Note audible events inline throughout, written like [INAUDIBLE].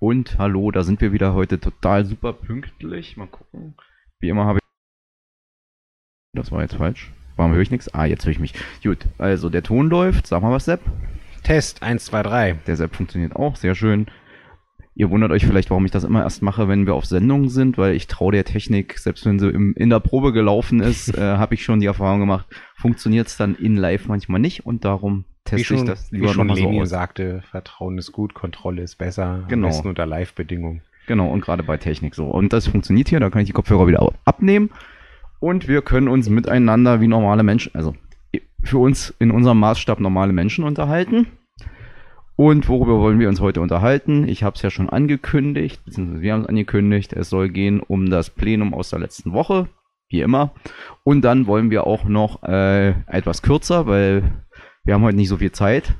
Und hallo, da sind wir wieder heute total super pünktlich. Mal gucken. Wie immer habe ich. Das war jetzt falsch. Warum höre ich nichts? Ah, jetzt höre ich mich. Gut, also der Ton läuft. Sag mal was, Sepp. Test 1, 2, 3. Der Sepp funktioniert auch, sehr schön. Ihr wundert euch vielleicht, warum ich das immer erst mache, wenn wir auf Sendung sind, weil ich traue der Technik, selbst wenn sie im, in der Probe gelaufen ist, [LAUGHS] äh, habe ich schon die Erfahrung gemacht, funktioniert es dann in live manchmal nicht und darum teste schon, ich das lieber wie schon nochmal so aus. sagte, Vertrauen ist gut, Kontrolle ist besser, genau. am besten unter Live-Bedingungen. Genau, und gerade bei Technik so. Und das funktioniert hier, da kann ich die Kopfhörer wieder abnehmen und wir können uns miteinander wie normale Menschen, also für uns in unserem Maßstab normale Menschen unterhalten. Und worüber wollen wir uns heute unterhalten? Ich habe es ja schon angekündigt, beziehungsweise wir haben es angekündigt, es soll gehen um das Plenum aus der letzten Woche, wie immer. Und dann wollen wir auch noch äh, etwas kürzer, weil wir haben heute nicht so viel Zeit.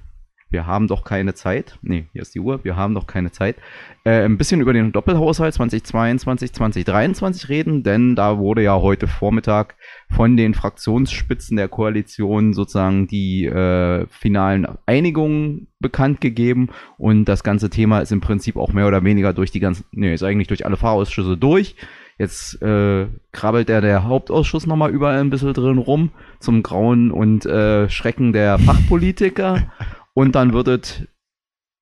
Wir haben doch keine Zeit. Nee, hier ist die Uhr. Wir haben doch keine Zeit. Äh, ein bisschen über den Doppelhaushalt 2022, 2023 reden, denn da wurde ja heute Vormittag von den Fraktionsspitzen der Koalition sozusagen die äh, finalen Einigungen bekannt gegeben und das ganze Thema ist im Prinzip auch mehr oder weniger durch die ganzen, nee, ist eigentlich durch alle Fahrausschüsse durch. Jetzt äh, krabbelt der, der Hauptausschuss nochmal überall ein bisschen drin rum, zum Grauen und äh, Schrecken der Fachpolitiker. [LAUGHS] und dann wird es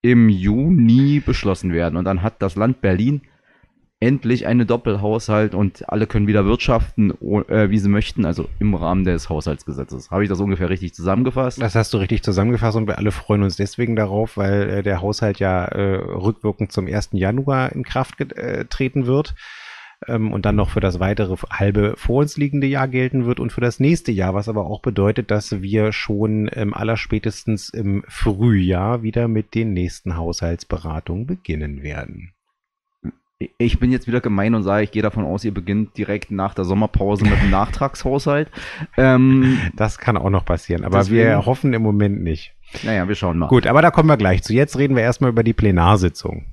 im Juni beschlossen werden. Und dann hat das Land Berlin endlich eine Doppelhaushalt und alle können wieder wirtschaften, äh, wie sie möchten, also im Rahmen des Haushaltsgesetzes. Habe ich das ungefähr richtig zusammengefasst? Das hast du richtig zusammengefasst und wir alle freuen uns deswegen darauf, weil äh, der Haushalt ja äh, rückwirkend zum 1. Januar in Kraft äh, treten wird ähm, und dann noch für das weitere halbe vor uns liegende Jahr gelten wird und für das nächste Jahr, was aber auch bedeutet, dass wir schon ähm, allerspätestens im Frühjahr wieder mit den nächsten Haushaltsberatungen beginnen werden ich bin jetzt wieder gemein und sage, ich gehe davon aus, ihr beginnt direkt nach der Sommerpause mit einem [LAUGHS] Nachtragshaushalt. Ähm, das kann auch noch passieren, aber deswegen, wir hoffen im Moment nicht. Naja, wir schauen mal. Gut, aber da kommen wir gleich zu. Jetzt reden wir erstmal über die Plenarsitzung.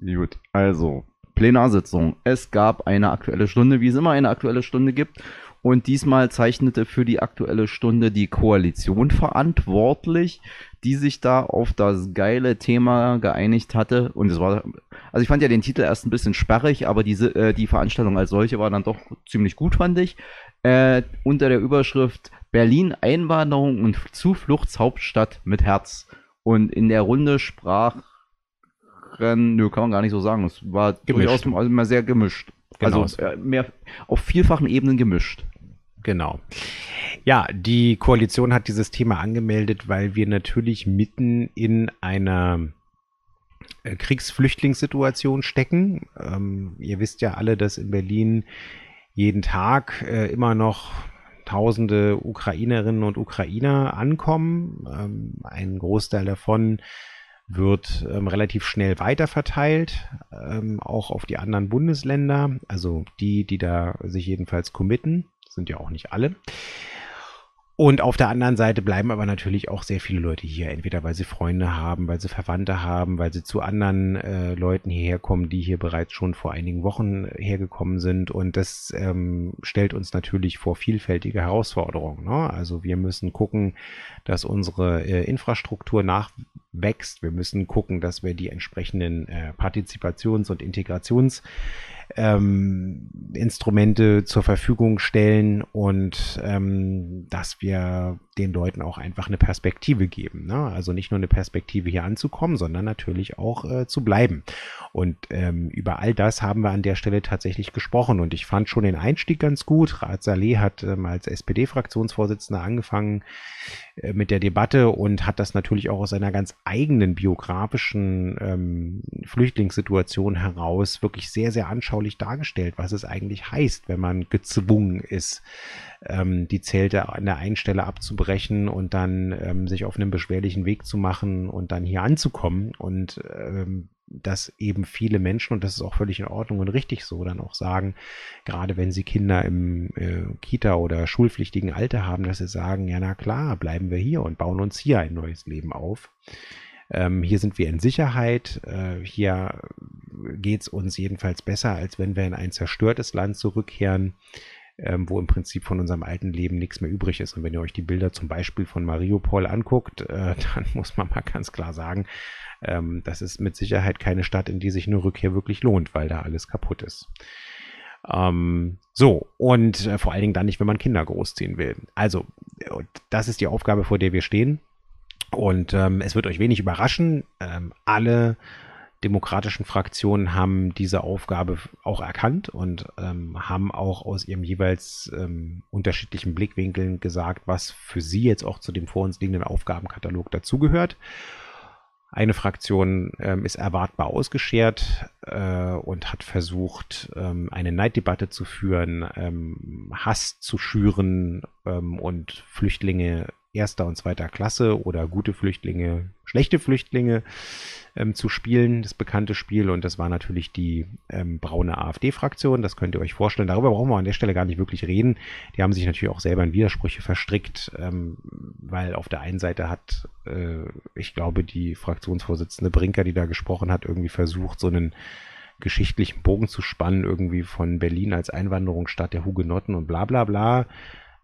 Gut, also Plenarsitzung. Es gab eine aktuelle Stunde, wie es immer eine aktuelle Stunde gibt. Und diesmal zeichnete für die aktuelle Stunde die Koalition verantwortlich, die sich da auf das geile Thema geeinigt hatte. Und es war, also ich fand ja den Titel erst ein bisschen sperrig, aber diese, äh, die Veranstaltung als solche war dann doch ziemlich gut, fand ich. Äh, unter der Überschrift Berlin Einwanderung und Zufluchtshauptstadt mit Herz. Und in der Runde sprach nö, kann man gar nicht so sagen. Es war gemischt. durchaus also sehr gemischt. Genau. Also mehr auf vielfachen Ebenen gemischt. Genau. Ja, die Koalition hat dieses Thema angemeldet, weil wir natürlich mitten in einer äh, Kriegsflüchtlingssituation stecken. Ähm, ihr wisst ja alle, dass in Berlin jeden Tag äh, immer noch tausende Ukrainerinnen und Ukrainer ankommen. Ähm, ein Großteil davon wird ähm, relativ schnell weiterverteilt, ähm, auch auf die anderen Bundesländer, also die, die da sich jedenfalls committen, sind ja auch nicht alle. Und auf der anderen Seite bleiben aber natürlich auch sehr viele Leute hier, entweder weil sie Freunde haben, weil sie Verwandte haben, weil sie zu anderen äh, Leuten hierher kommen, die hier bereits schon vor einigen Wochen hergekommen sind. Und das ähm, stellt uns natürlich vor vielfältige Herausforderungen. Ne? Also wir müssen gucken, dass unsere äh, Infrastruktur nachwächst. Wir müssen gucken, dass wir die entsprechenden äh, Partizipations- und Integrations- ähm, Instrumente zur Verfügung stellen und ähm, dass wir den Leuten auch einfach eine Perspektive geben. Ne? Also nicht nur eine Perspektive hier anzukommen, sondern natürlich auch äh, zu bleiben. Und ähm, über all das haben wir an der Stelle tatsächlich gesprochen. Und ich fand schon den Einstieg ganz gut. Rat Saleh hat ähm, als SPD-Fraktionsvorsitzender angefangen äh, mit der Debatte und hat das natürlich auch aus einer ganz eigenen biografischen ähm, Flüchtlingssituation heraus wirklich sehr, sehr anschaulich dargestellt, was es eigentlich heißt, wenn man gezwungen ist, ähm, die Zelte an der einen Stelle abzubrechen und dann ähm, sich auf einem beschwerlichen Weg zu machen und dann hier anzukommen und ähm, dass eben viele Menschen, und das ist auch völlig in Ordnung und richtig so, dann auch sagen, gerade wenn sie Kinder im äh, Kita- oder schulpflichtigen Alter haben, dass sie sagen, ja na klar, bleiben wir hier und bauen uns hier ein neues Leben auf. Ähm, hier sind wir in Sicherheit. Äh, hier geht es uns jedenfalls besser, als wenn wir in ein zerstörtes Land zurückkehren. Ähm, wo im Prinzip von unserem alten Leben nichts mehr übrig ist. Und wenn ihr euch die Bilder zum Beispiel von Mariupol anguckt, äh, [LAUGHS] dann muss man mal ganz klar sagen, ähm, das ist mit Sicherheit keine Stadt, in die sich eine Rückkehr wirklich lohnt, weil da alles kaputt ist. Ähm, so, und äh, vor allen Dingen dann nicht, wenn man Kinder großziehen will. Also, das ist die Aufgabe, vor der wir stehen. Und ähm, es wird euch wenig überraschen. Ähm, alle demokratischen Fraktionen haben diese Aufgabe auch erkannt und ähm, haben auch aus ihrem jeweils ähm, unterschiedlichen Blickwinkeln gesagt, was für sie jetzt auch zu dem vor uns liegenden Aufgabenkatalog dazugehört. Eine Fraktion ähm, ist erwartbar ausgeschert äh, und hat versucht, ähm, eine Neiddebatte zu führen, ähm, Hass zu schüren ähm, und Flüchtlinge erster und zweiter Klasse oder gute Flüchtlinge, schlechte Flüchtlinge ähm, zu spielen, das bekannte Spiel. Und das war natürlich die ähm, braune AfD-Fraktion. Das könnt ihr euch vorstellen. Darüber brauchen wir an der Stelle gar nicht wirklich reden. Die haben sich natürlich auch selber in Widersprüche verstrickt, ähm, weil auf der einen Seite hat, äh, ich glaube, die Fraktionsvorsitzende Brinker, die da gesprochen hat, irgendwie versucht, so einen geschichtlichen Bogen zu spannen, irgendwie von Berlin als Einwanderungsstadt der Hugenotten und bla bla bla.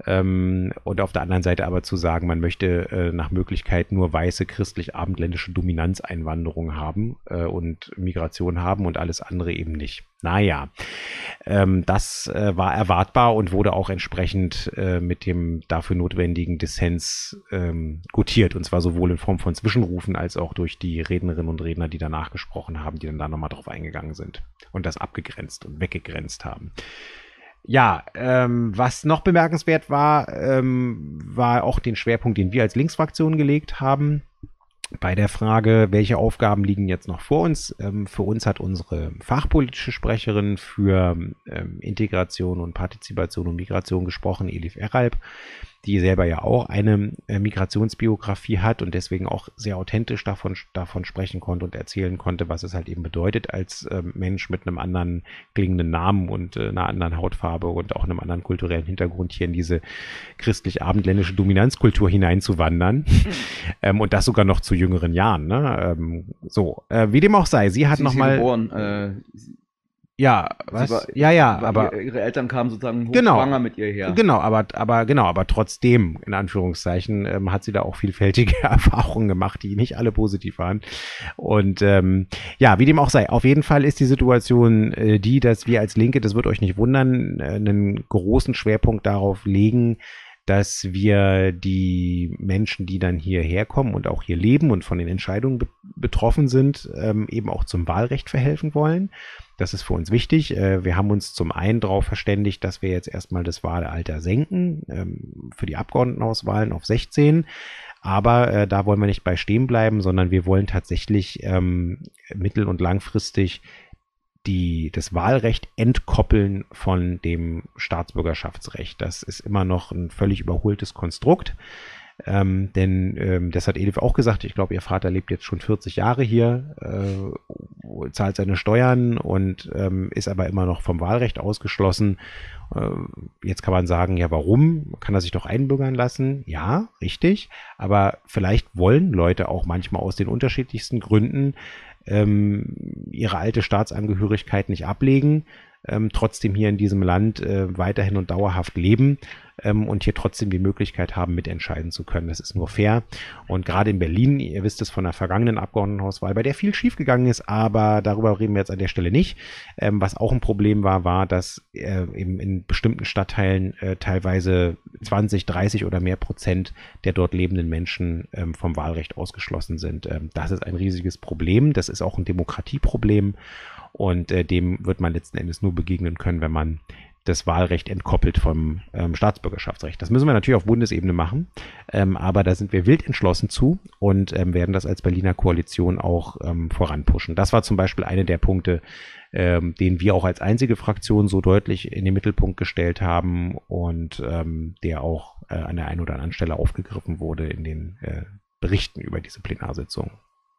Ähm, und auf der anderen Seite aber zu sagen, man möchte äh, nach Möglichkeit nur weiße christlich-abendländische Dominanzeinwanderung haben äh, und Migration haben und alles andere eben nicht. Naja, ähm, das äh, war erwartbar und wurde auch entsprechend äh, mit dem dafür notwendigen Dissens ähm, gutiert. Und zwar sowohl in Form von Zwischenrufen als auch durch die Rednerinnen und Redner, die danach gesprochen haben, die dann da nochmal drauf eingegangen sind und das abgegrenzt und weggegrenzt haben. Ja, ähm, was noch bemerkenswert war, ähm, war auch den Schwerpunkt, den wir als Linksfraktion gelegt haben. Bei der Frage, welche Aufgaben liegen jetzt noch vor uns? Ähm, für uns hat unsere fachpolitische Sprecherin für ähm, Integration und Partizipation und Migration gesprochen, Elif Eralb die selber ja auch eine äh, Migrationsbiografie hat und deswegen auch sehr authentisch davon, davon sprechen konnte und erzählen konnte, was es halt eben bedeutet, als äh, Mensch mit einem anderen klingenden Namen und äh, einer anderen Hautfarbe und auch einem anderen kulturellen Hintergrund hier in diese christlich-abendländische Dominanzkultur hineinzuwandern. Mhm. ähm, und das sogar noch zu jüngeren Jahren. Ne? Ähm, so, äh, wie dem auch sei, sie hat nochmal. Äh, ja, was? War, ja, ja, aber ihre Eltern kamen sozusagen genau, mit ihr her. Genau, aber aber genau, aber trotzdem in Anführungszeichen ähm, hat sie da auch vielfältige [LAUGHS] Erfahrungen gemacht, die nicht alle positiv waren. Und ähm, ja, wie dem auch sei, auf jeden Fall ist die Situation äh, die, dass wir als Linke, das wird euch nicht wundern, äh, einen großen Schwerpunkt darauf legen, dass wir die Menschen, die dann hierher kommen und auch hier leben und von den Entscheidungen be betroffen sind, ähm, eben auch zum Wahlrecht verhelfen wollen. Das ist für uns wichtig. Äh, wir haben uns zum einen darauf verständigt, dass wir jetzt erstmal das Wahlalter senken ähm, für die Abgeordnetenauswahlen auf 16. Aber äh, da wollen wir nicht bei stehen bleiben, sondern wir wollen tatsächlich ähm, mittel- und langfristig die, das Wahlrecht entkoppeln von dem Staatsbürgerschaftsrecht. Das ist immer noch ein völlig überholtes Konstrukt. Ähm, denn ähm, das hat Edith auch gesagt, ich glaube, ihr Vater lebt jetzt schon 40 Jahre hier, äh, zahlt seine Steuern und ähm, ist aber immer noch vom Wahlrecht ausgeschlossen. Äh, jetzt kann man sagen, ja, warum? Kann er sich doch einbürgern lassen? Ja, richtig. Aber vielleicht wollen Leute auch manchmal aus den unterschiedlichsten Gründen ähm, ihre alte Staatsangehörigkeit nicht ablegen, ähm, trotzdem hier in diesem Land äh, weiterhin und dauerhaft leben ähm, und hier trotzdem die Möglichkeit haben, mitentscheiden zu können. Das ist nur fair. Und gerade in Berlin, ihr wisst es von der vergangenen Abgeordnetenhauswahl, bei der viel schiefgegangen ist, aber darüber reden wir jetzt an der Stelle nicht. Ähm, was auch ein Problem war, war, dass äh, eben in bestimmten Stadtteilen äh, teilweise 20, 30 oder mehr Prozent der dort lebenden Menschen ähm, vom Wahlrecht ausgeschlossen sind. Ähm, das ist ein riesiges Problem. Das ist auch ein Demokratieproblem. Und äh, dem wird man letzten Endes nur begegnen können, wenn man das Wahlrecht entkoppelt vom ähm, Staatsbürgerschaftsrecht. Das müssen wir natürlich auf Bundesebene machen, ähm, aber da sind wir wild entschlossen zu und ähm, werden das als Berliner Koalition auch ähm, voranpushen. Das war zum Beispiel eine der Punkte, ähm, den wir auch als einzige Fraktion so deutlich in den Mittelpunkt gestellt haben und ähm, der auch äh, an der einen oder anderen Stelle aufgegriffen wurde in den äh, Berichten über diese Plenarsitzung.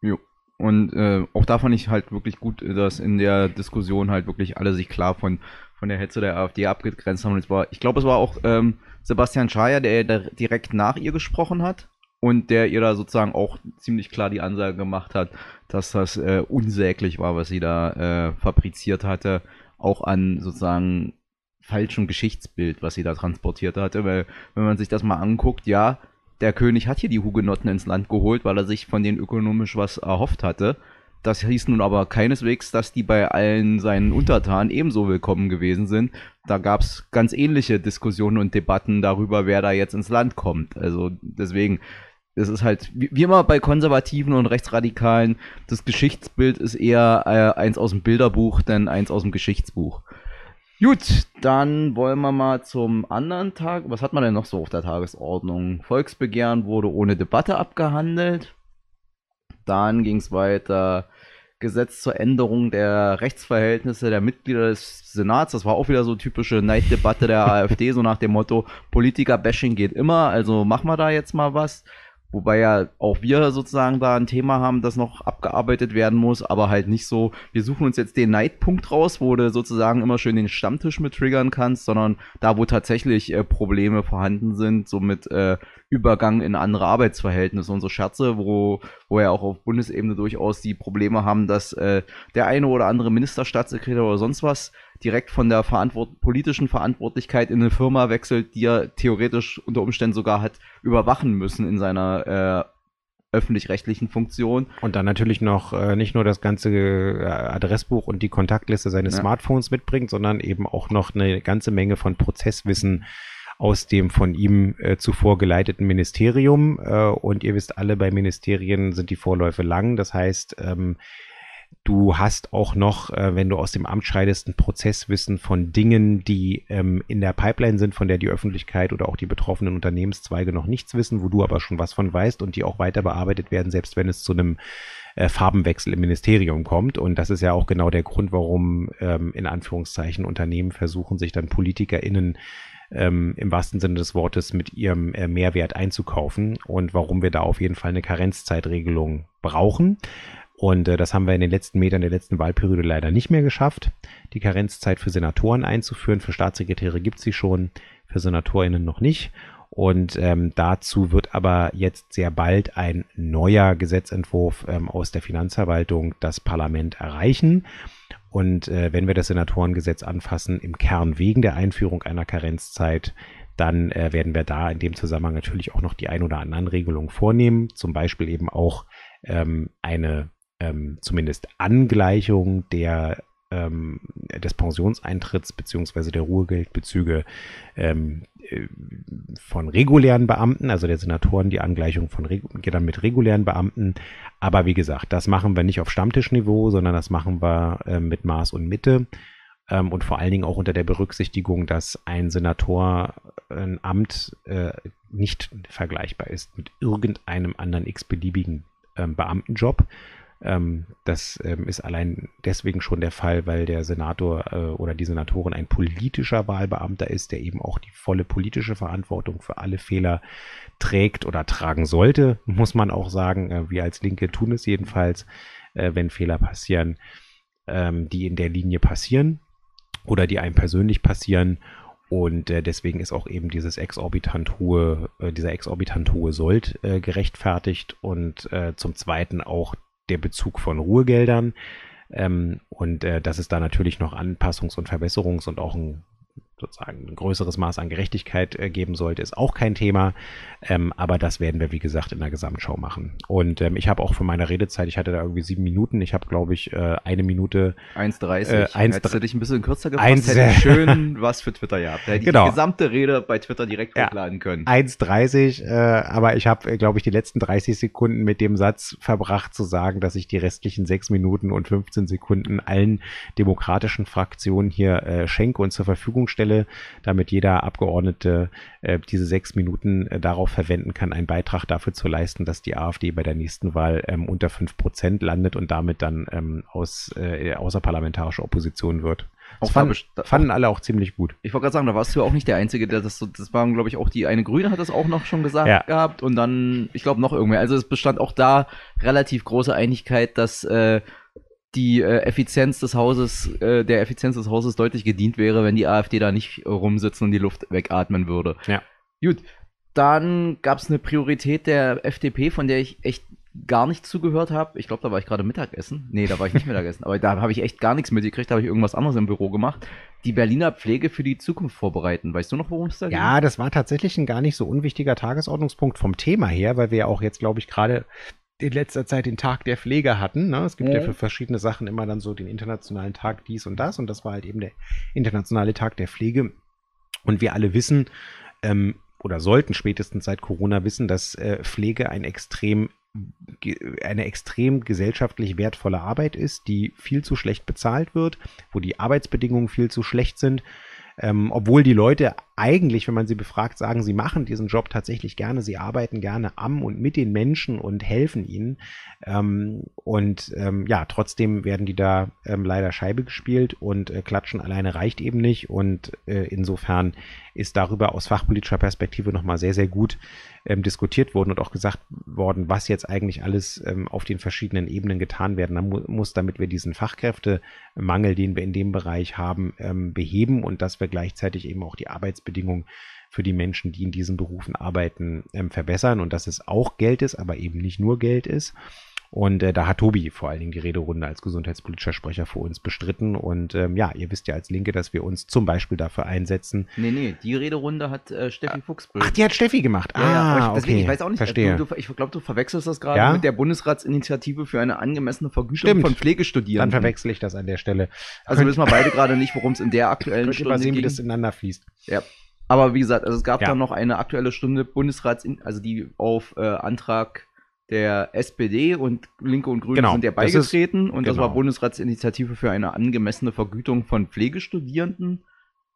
Jo. Und äh, auch da fand ich halt wirklich gut, dass in der Diskussion halt wirklich alle sich klar von von der Hetze der AfD abgegrenzt haben. Und war, ich glaube, es war auch ähm, Sebastian Schaja, der da direkt nach ihr gesprochen hat und der ihr da sozusagen auch ziemlich klar die Ansage gemacht hat, dass das äh, unsäglich war, was sie da äh, fabriziert hatte, auch an sozusagen falschen Geschichtsbild, was sie da transportiert hatte, weil wenn man sich das mal anguckt, ja, der König hat hier die Hugenotten ins Land geholt, weil er sich von denen ökonomisch was erhofft hatte. Das hieß nun aber keineswegs, dass die bei allen seinen Untertanen ebenso willkommen gewesen sind. Da gab es ganz ähnliche Diskussionen und Debatten darüber, wer da jetzt ins Land kommt. Also deswegen, es ist halt, wie immer bei Konservativen und Rechtsradikalen, das Geschichtsbild ist eher äh, eins aus dem Bilderbuch, denn eins aus dem Geschichtsbuch. Gut, dann wollen wir mal zum anderen Tag. Was hat man denn noch so auf der Tagesordnung? Volksbegehren wurde ohne Debatte abgehandelt. Dann ging es weiter. Gesetz zur Änderung der Rechtsverhältnisse der Mitglieder des Senats. Das war auch wieder so typische Neiddebatte der [LAUGHS] AfD, so nach dem Motto, Politiker-Bashing geht immer, also machen wir da jetzt mal was. Wobei ja auch wir sozusagen da ein Thema haben, das noch abgearbeitet werden muss, aber halt nicht so, wir suchen uns jetzt den Neidpunkt raus, wo du sozusagen immer schön den Stammtisch mit triggern kannst, sondern da, wo tatsächlich äh, Probleme vorhanden sind, so mit äh, Übergang in andere Arbeitsverhältnisse. Und so Scherze, wo, wo ja auch auf Bundesebene durchaus die Probleme haben, dass äh, der eine oder andere Ministerstaatssekretär oder sonst was direkt von der Verantwort politischen Verantwortlichkeit in eine Firma wechselt, die er theoretisch unter Umständen sogar hat überwachen müssen in seiner äh, öffentlich-rechtlichen Funktion. Und dann natürlich noch äh, nicht nur das ganze äh, Adressbuch und die Kontaktliste seines ja. Smartphones mitbringt, sondern eben auch noch eine ganze Menge von Prozesswissen aus dem von ihm äh, zuvor geleiteten Ministerium. Äh, und ihr wisst alle, bei Ministerien sind die Vorläufe lang. Das heißt, ähm, Du hast auch noch, äh, wenn du aus dem Amt scheidest, ein Prozesswissen von Dingen, die ähm, in der Pipeline sind, von der die Öffentlichkeit oder auch die betroffenen Unternehmenszweige noch nichts wissen, wo du aber schon was von weißt und die auch weiter bearbeitet werden, selbst wenn es zu einem äh, Farbenwechsel im Ministerium kommt. Und das ist ja auch genau der Grund, warum ähm, in Anführungszeichen Unternehmen versuchen, sich dann PolitikerInnen ähm, im wahrsten Sinne des Wortes mit ihrem äh, Mehrwert einzukaufen und warum wir da auf jeden Fall eine Karenzzeitregelung brauchen. Und äh, das haben wir in den letzten Metern der letzten Wahlperiode leider nicht mehr geschafft, die Karenzzeit für Senatoren einzuführen. Für Staatssekretäre gibt sie schon, für SenatorInnen noch nicht. Und ähm, dazu wird aber jetzt sehr bald ein neuer Gesetzentwurf ähm, aus der Finanzverwaltung das Parlament erreichen. Und äh, wenn wir das Senatorengesetz anfassen, im Kern wegen der Einführung einer Karenzzeit, dann äh, werden wir da in dem Zusammenhang natürlich auch noch die ein oder anderen Regelungen vornehmen. Zum Beispiel eben auch ähm, eine ähm, zumindest Angleichung der ähm, des Pensionseintritts beziehungsweise der Ruhegeldbezüge ähm, äh, von regulären Beamten, also der Senatoren, die Angleichung von geht dann mit regulären Beamten. Aber wie gesagt, das machen wir nicht auf Stammtischniveau, sondern das machen wir äh, mit Maß und Mitte ähm, und vor allen Dingen auch unter der Berücksichtigung, dass ein Senator ein Amt äh, nicht vergleichbar ist mit irgendeinem anderen x-beliebigen ähm, Beamtenjob das ähm, ist allein deswegen schon der Fall, weil der Senator äh, oder die Senatorin ein politischer Wahlbeamter ist, der eben auch die volle politische Verantwortung für alle Fehler trägt oder tragen sollte, muss man auch sagen. Äh, wir als Linke tun es jedenfalls, äh, wenn Fehler passieren, ähm, die in der Linie passieren oder die einem persönlich passieren. Und äh, deswegen ist auch eben dieses exorbitant hohe, äh, dieser exorbitant hohe Sold äh, gerechtfertigt und äh, zum Zweiten auch der Bezug von Ruhegeldern. Ähm, und äh, dass es da natürlich noch Anpassungs- und Verbesserungs- und auch ein sozusagen ein größeres Maß an Gerechtigkeit äh, geben sollte, ist auch kein Thema. Ähm, aber das werden wir, wie gesagt, in der Gesamtschau machen. Und ähm, ich habe auch für meine Redezeit, ich hatte da irgendwie sieben Minuten, ich habe, glaube ich, äh, eine Minute. 1,30. Äh, Hättest du dich ein bisschen kürzer gefasst, hätte ich [LAUGHS] schön was für Twitter gehabt. Da hätte genau. ich die gesamte Rede bei Twitter direkt ja, hochladen können. 1,30, äh, aber ich habe, glaube ich, die letzten 30 Sekunden mit dem Satz verbracht zu sagen, dass ich die restlichen sechs Minuten und 15 Sekunden allen demokratischen Fraktionen hier äh, schenke und zur Verfügung stelle, damit jeder Abgeordnete äh, diese sechs Minuten äh, darauf verwenden kann, einen Beitrag dafür zu leisten, dass die AfD bei der nächsten Wahl ähm, unter fünf Prozent landet und damit dann ähm, aus äh, außerparlamentarische Opposition wird. Das fand, fanden alle auch ziemlich gut. Ich wollte gerade sagen, da warst du ja auch nicht der Einzige, der das so, das waren, glaube ich, auch die eine Grüne hat das auch noch schon gesagt ja. gehabt und dann, ich glaube, noch irgendwer. Also es bestand auch da relativ große Einigkeit, dass äh, die äh, Effizienz des Hauses, äh, der Effizienz des Hauses deutlich gedient wäre, wenn die AfD da nicht rumsitzen und die Luft wegatmen würde. Ja. Gut, dann gab es eine Priorität der FDP, von der ich echt gar nicht zugehört habe, ich glaube, da war ich gerade Mittagessen. Nee, da war ich nicht [LAUGHS] Mittagessen, aber da habe ich echt gar nichts mitgekriegt, da habe ich irgendwas anderes im Büro gemacht. Die Berliner Pflege für die Zukunft vorbereiten. Weißt du noch, worum es da geht? Ja, das war tatsächlich ein gar nicht so unwichtiger Tagesordnungspunkt vom Thema her, weil wir ja auch jetzt, glaube ich, gerade in letzter Zeit den Tag der Pflege hatten. Ne? Es gibt ja. ja. für verschiedene Sachen immer dann so den internationalen Tag dies und das und das war halt eben der internationale Tag der Pflege. Und wir alle wissen ähm, oder sollten spätestens seit Corona wissen, dass äh, Pflege ein extrem eine extrem gesellschaftlich wertvolle Arbeit ist, die viel zu schlecht bezahlt wird, wo die Arbeitsbedingungen viel zu schlecht sind, ähm, obwohl die Leute eigentlich, wenn man sie befragt, sagen, sie machen diesen Job tatsächlich gerne, sie arbeiten gerne am und mit den Menschen und helfen ihnen. Ähm, und ähm, ja, trotzdem werden die da ähm, leider Scheibe gespielt und äh, klatschen alleine reicht eben nicht. Und äh, insofern ist darüber aus fachpolitischer Perspektive nochmal sehr, sehr gut ähm, diskutiert worden und auch gesagt worden, was jetzt eigentlich alles ähm, auf den verschiedenen Ebenen getan werden mu muss, damit wir diesen Fachkräftemangel, den wir in dem Bereich haben, ähm, beheben und dass wir gleichzeitig eben auch die Arbeitsbedingungen für die Menschen, die in diesen Berufen arbeiten, ähm, verbessern und dass es auch Geld ist, aber eben nicht nur Geld ist. Und äh, da hat Tobi vor allen Dingen die Rederunde als gesundheitspolitischer Sprecher für uns bestritten. Und ähm, ja, ihr wisst ja als Linke, dass wir uns zum Beispiel dafür einsetzen. Nee, nee, die Rederunde hat äh, Steffi Fuchsbüll. Ach, die hat Steffi gemacht. Ja, ah, ja, ich, deswegen, okay. ich weiß auch nicht, Verstehe. Du, du, ich glaube, du verwechselst das gerade ja? mit der Bundesratsinitiative für eine angemessene Vergütung Stimmt. von Pflegestudierenden. Dann verwechsel ich das an der Stelle. Also Könnt, wissen wir beide gerade nicht, worum es in der aktuellen Stunde geht. sehen, ging. wie das ineinander fließt. Ja. Aber wie gesagt, also es gab ja. dann noch eine aktuelle Stunde Bundesrats, also die auf äh, Antrag der SPD und Linke und Grüne genau, sind ja beigetreten das ist, und genau. das war Bundesratsinitiative für eine angemessene Vergütung von Pflegestudierenden.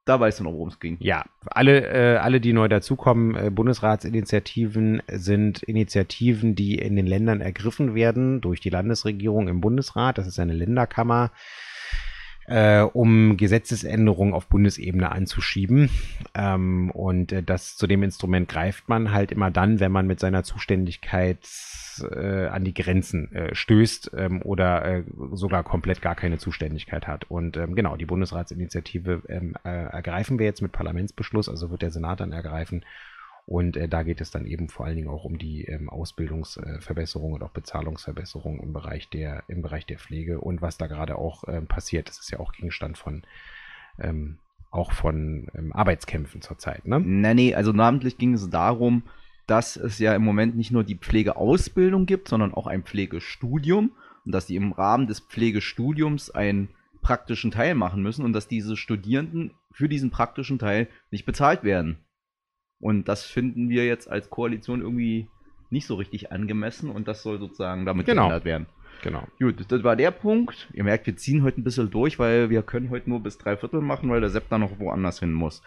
Da weißt du noch, worum es ging. Ja, alle, äh, alle, die neu dazukommen, äh, Bundesratsinitiativen sind Initiativen, die in den Ländern ergriffen werden durch die Landesregierung im Bundesrat. Das ist eine Länderkammer äh, um Gesetzesänderungen auf Bundesebene anzuschieben. Ähm, und äh, das zu dem Instrument greift man halt immer dann, wenn man mit seiner Zuständigkeit äh, an die Grenzen äh, stößt ähm, oder äh, sogar komplett gar keine Zuständigkeit hat. Und ähm, genau, die Bundesratsinitiative ähm, äh, ergreifen wir jetzt mit Parlamentsbeschluss, also wird der Senat dann ergreifen. Und äh, da geht es dann eben vor allen Dingen auch um die ähm, Ausbildungsverbesserung und auch Bezahlungsverbesserung im Bereich der, im Bereich der Pflege und was da gerade auch ähm, passiert. Das ist ja auch Gegenstand von ähm, auch von ähm, Arbeitskämpfen zurzeit, ne? Nee, nee, also namentlich ging es darum, dass es ja im Moment nicht nur die Pflegeausbildung gibt, sondern auch ein Pflegestudium und dass die im Rahmen des Pflegestudiums einen praktischen Teil machen müssen und dass diese Studierenden für diesen praktischen Teil nicht bezahlt werden. Und das finden wir jetzt als Koalition irgendwie nicht so richtig angemessen und das soll sozusagen damit genau. geändert werden. Genau. Gut, das war der Punkt. Ihr merkt, wir ziehen heute ein bisschen durch, weil wir können heute nur bis drei Viertel machen, weil der Sepp da noch woanders hin muss.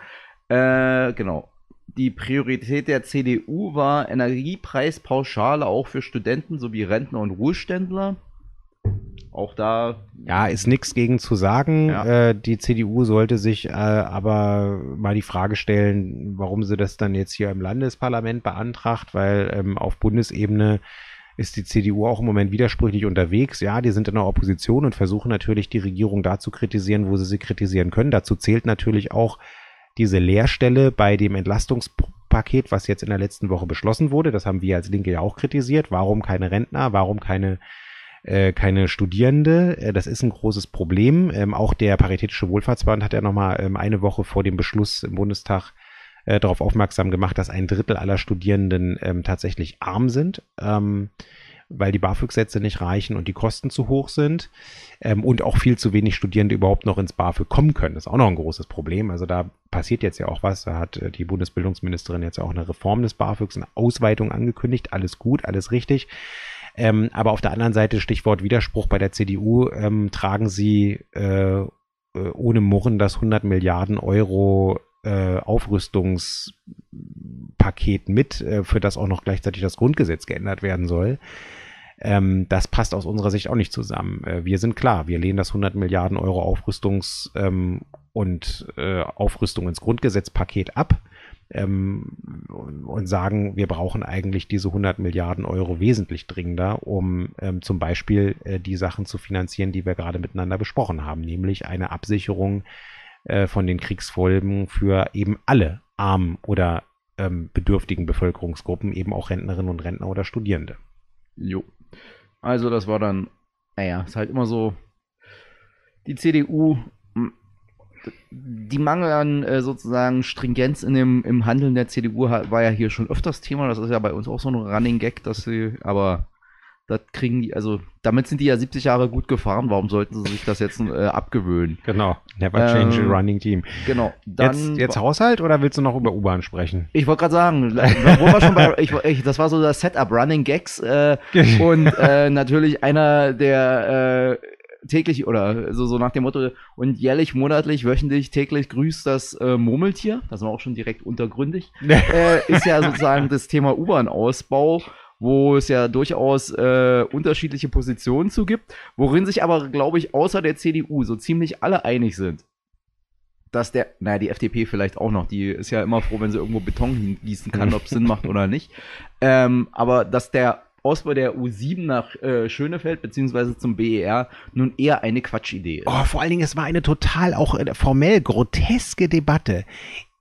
Äh, genau. Die Priorität der CDU war Energiepreispauschale auch für Studenten sowie Rentner und Ruheständler auch da. Ja, ist nichts gegen zu sagen. Ja. Äh, die CDU sollte sich äh, aber mal die Frage stellen, warum sie das dann jetzt hier im Landesparlament beantragt, weil ähm, auf Bundesebene ist die CDU auch im Moment widersprüchlich unterwegs. Ja, die sind in der Opposition und versuchen natürlich die Regierung da zu kritisieren, wo sie sie kritisieren können. Dazu zählt natürlich auch diese Leerstelle bei dem Entlastungspaket, was jetzt in der letzten Woche beschlossen wurde. Das haben wir als Linke ja auch kritisiert. Warum keine Rentner? Warum keine äh, keine Studierende. Äh, das ist ein großes Problem. Ähm, auch der Paritätische Wohlfahrtsband hat ja nochmal ähm, eine Woche vor dem Beschluss im Bundestag äh, darauf aufmerksam gemacht, dass ein Drittel aller Studierenden ähm, tatsächlich arm sind. Ähm, weil die BAföG-Sätze nicht reichen und die Kosten zu hoch sind ähm, und auch viel zu wenig Studierende überhaupt noch ins BAföG kommen können. Das ist auch noch ein großes Problem. Also da passiert jetzt ja auch was. Da hat äh, die Bundesbildungsministerin jetzt auch eine Reform des BAföGs, eine Ausweitung angekündigt. Alles gut, alles richtig. Ähm, aber auf der anderen Seite, Stichwort Widerspruch bei der CDU, ähm, tragen sie äh, äh ohne Murren das 100 Milliarden Euro äh, Aufrüstungspaket mit, äh, für das auch noch gleichzeitig das Grundgesetz geändert werden soll. Ähm, das passt aus unserer Sicht auch nicht zusammen. Äh, wir sind klar, wir lehnen das 100 Milliarden Euro Aufrüstungs- ähm, und äh, Aufrüstung ins Grundgesetzpaket ab ähm, und sagen, wir brauchen eigentlich diese 100 Milliarden Euro wesentlich dringender, um ähm, zum Beispiel äh, die Sachen zu finanzieren, die wir gerade miteinander besprochen haben, nämlich eine Absicherung äh, von den Kriegsfolgen für eben alle armen oder ähm, bedürftigen Bevölkerungsgruppen, eben auch Rentnerinnen und Rentner oder Studierende. Jo. Also das war dann, naja, ist halt immer so, die CDU, die Mangel an äh, sozusagen Stringenz in dem, im Handeln der CDU war ja hier schon öfters Thema. Das ist ja bei uns auch so ein Running Gag, dass sie, aber das kriegen die, also damit sind die ja 70 Jahre gut gefahren. Warum sollten sie sich das jetzt äh, abgewöhnen? Genau, never change ähm, a running team. Genau. Jetzt, jetzt Haushalt oder willst du noch über U-Bahn sprechen? Ich wollte gerade sagen, [LAUGHS] wo wir schon bei, ich, ich, das war so das Setup, Running Gags äh, [LAUGHS] und äh, natürlich einer der äh, täglich oder so, so nach dem Motto und jährlich, monatlich, wöchentlich, täglich grüßt das äh, Murmeltier, das war auch schon direkt untergründig, [LAUGHS] äh, ist ja sozusagen das Thema U-Bahn-Ausbau wo es ja durchaus äh, unterschiedliche Positionen zu gibt, worin sich aber, glaube ich, außer der CDU so ziemlich alle einig sind. Dass der, naja, die FDP vielleicht auch noch, die ist ja immer froh, wenn sie irgendwo Beton hingießen kann, [LAUGHS] ob es Sinn macht oder nicht. Ähm, aber dass der Ausbau der U7 nach äh, Schönefeld beziehungsweise zum BER nun eher eine Quatschidee ist. Oh, vor allen Dingen, es war eine total auch äh, formell groteske Debatte.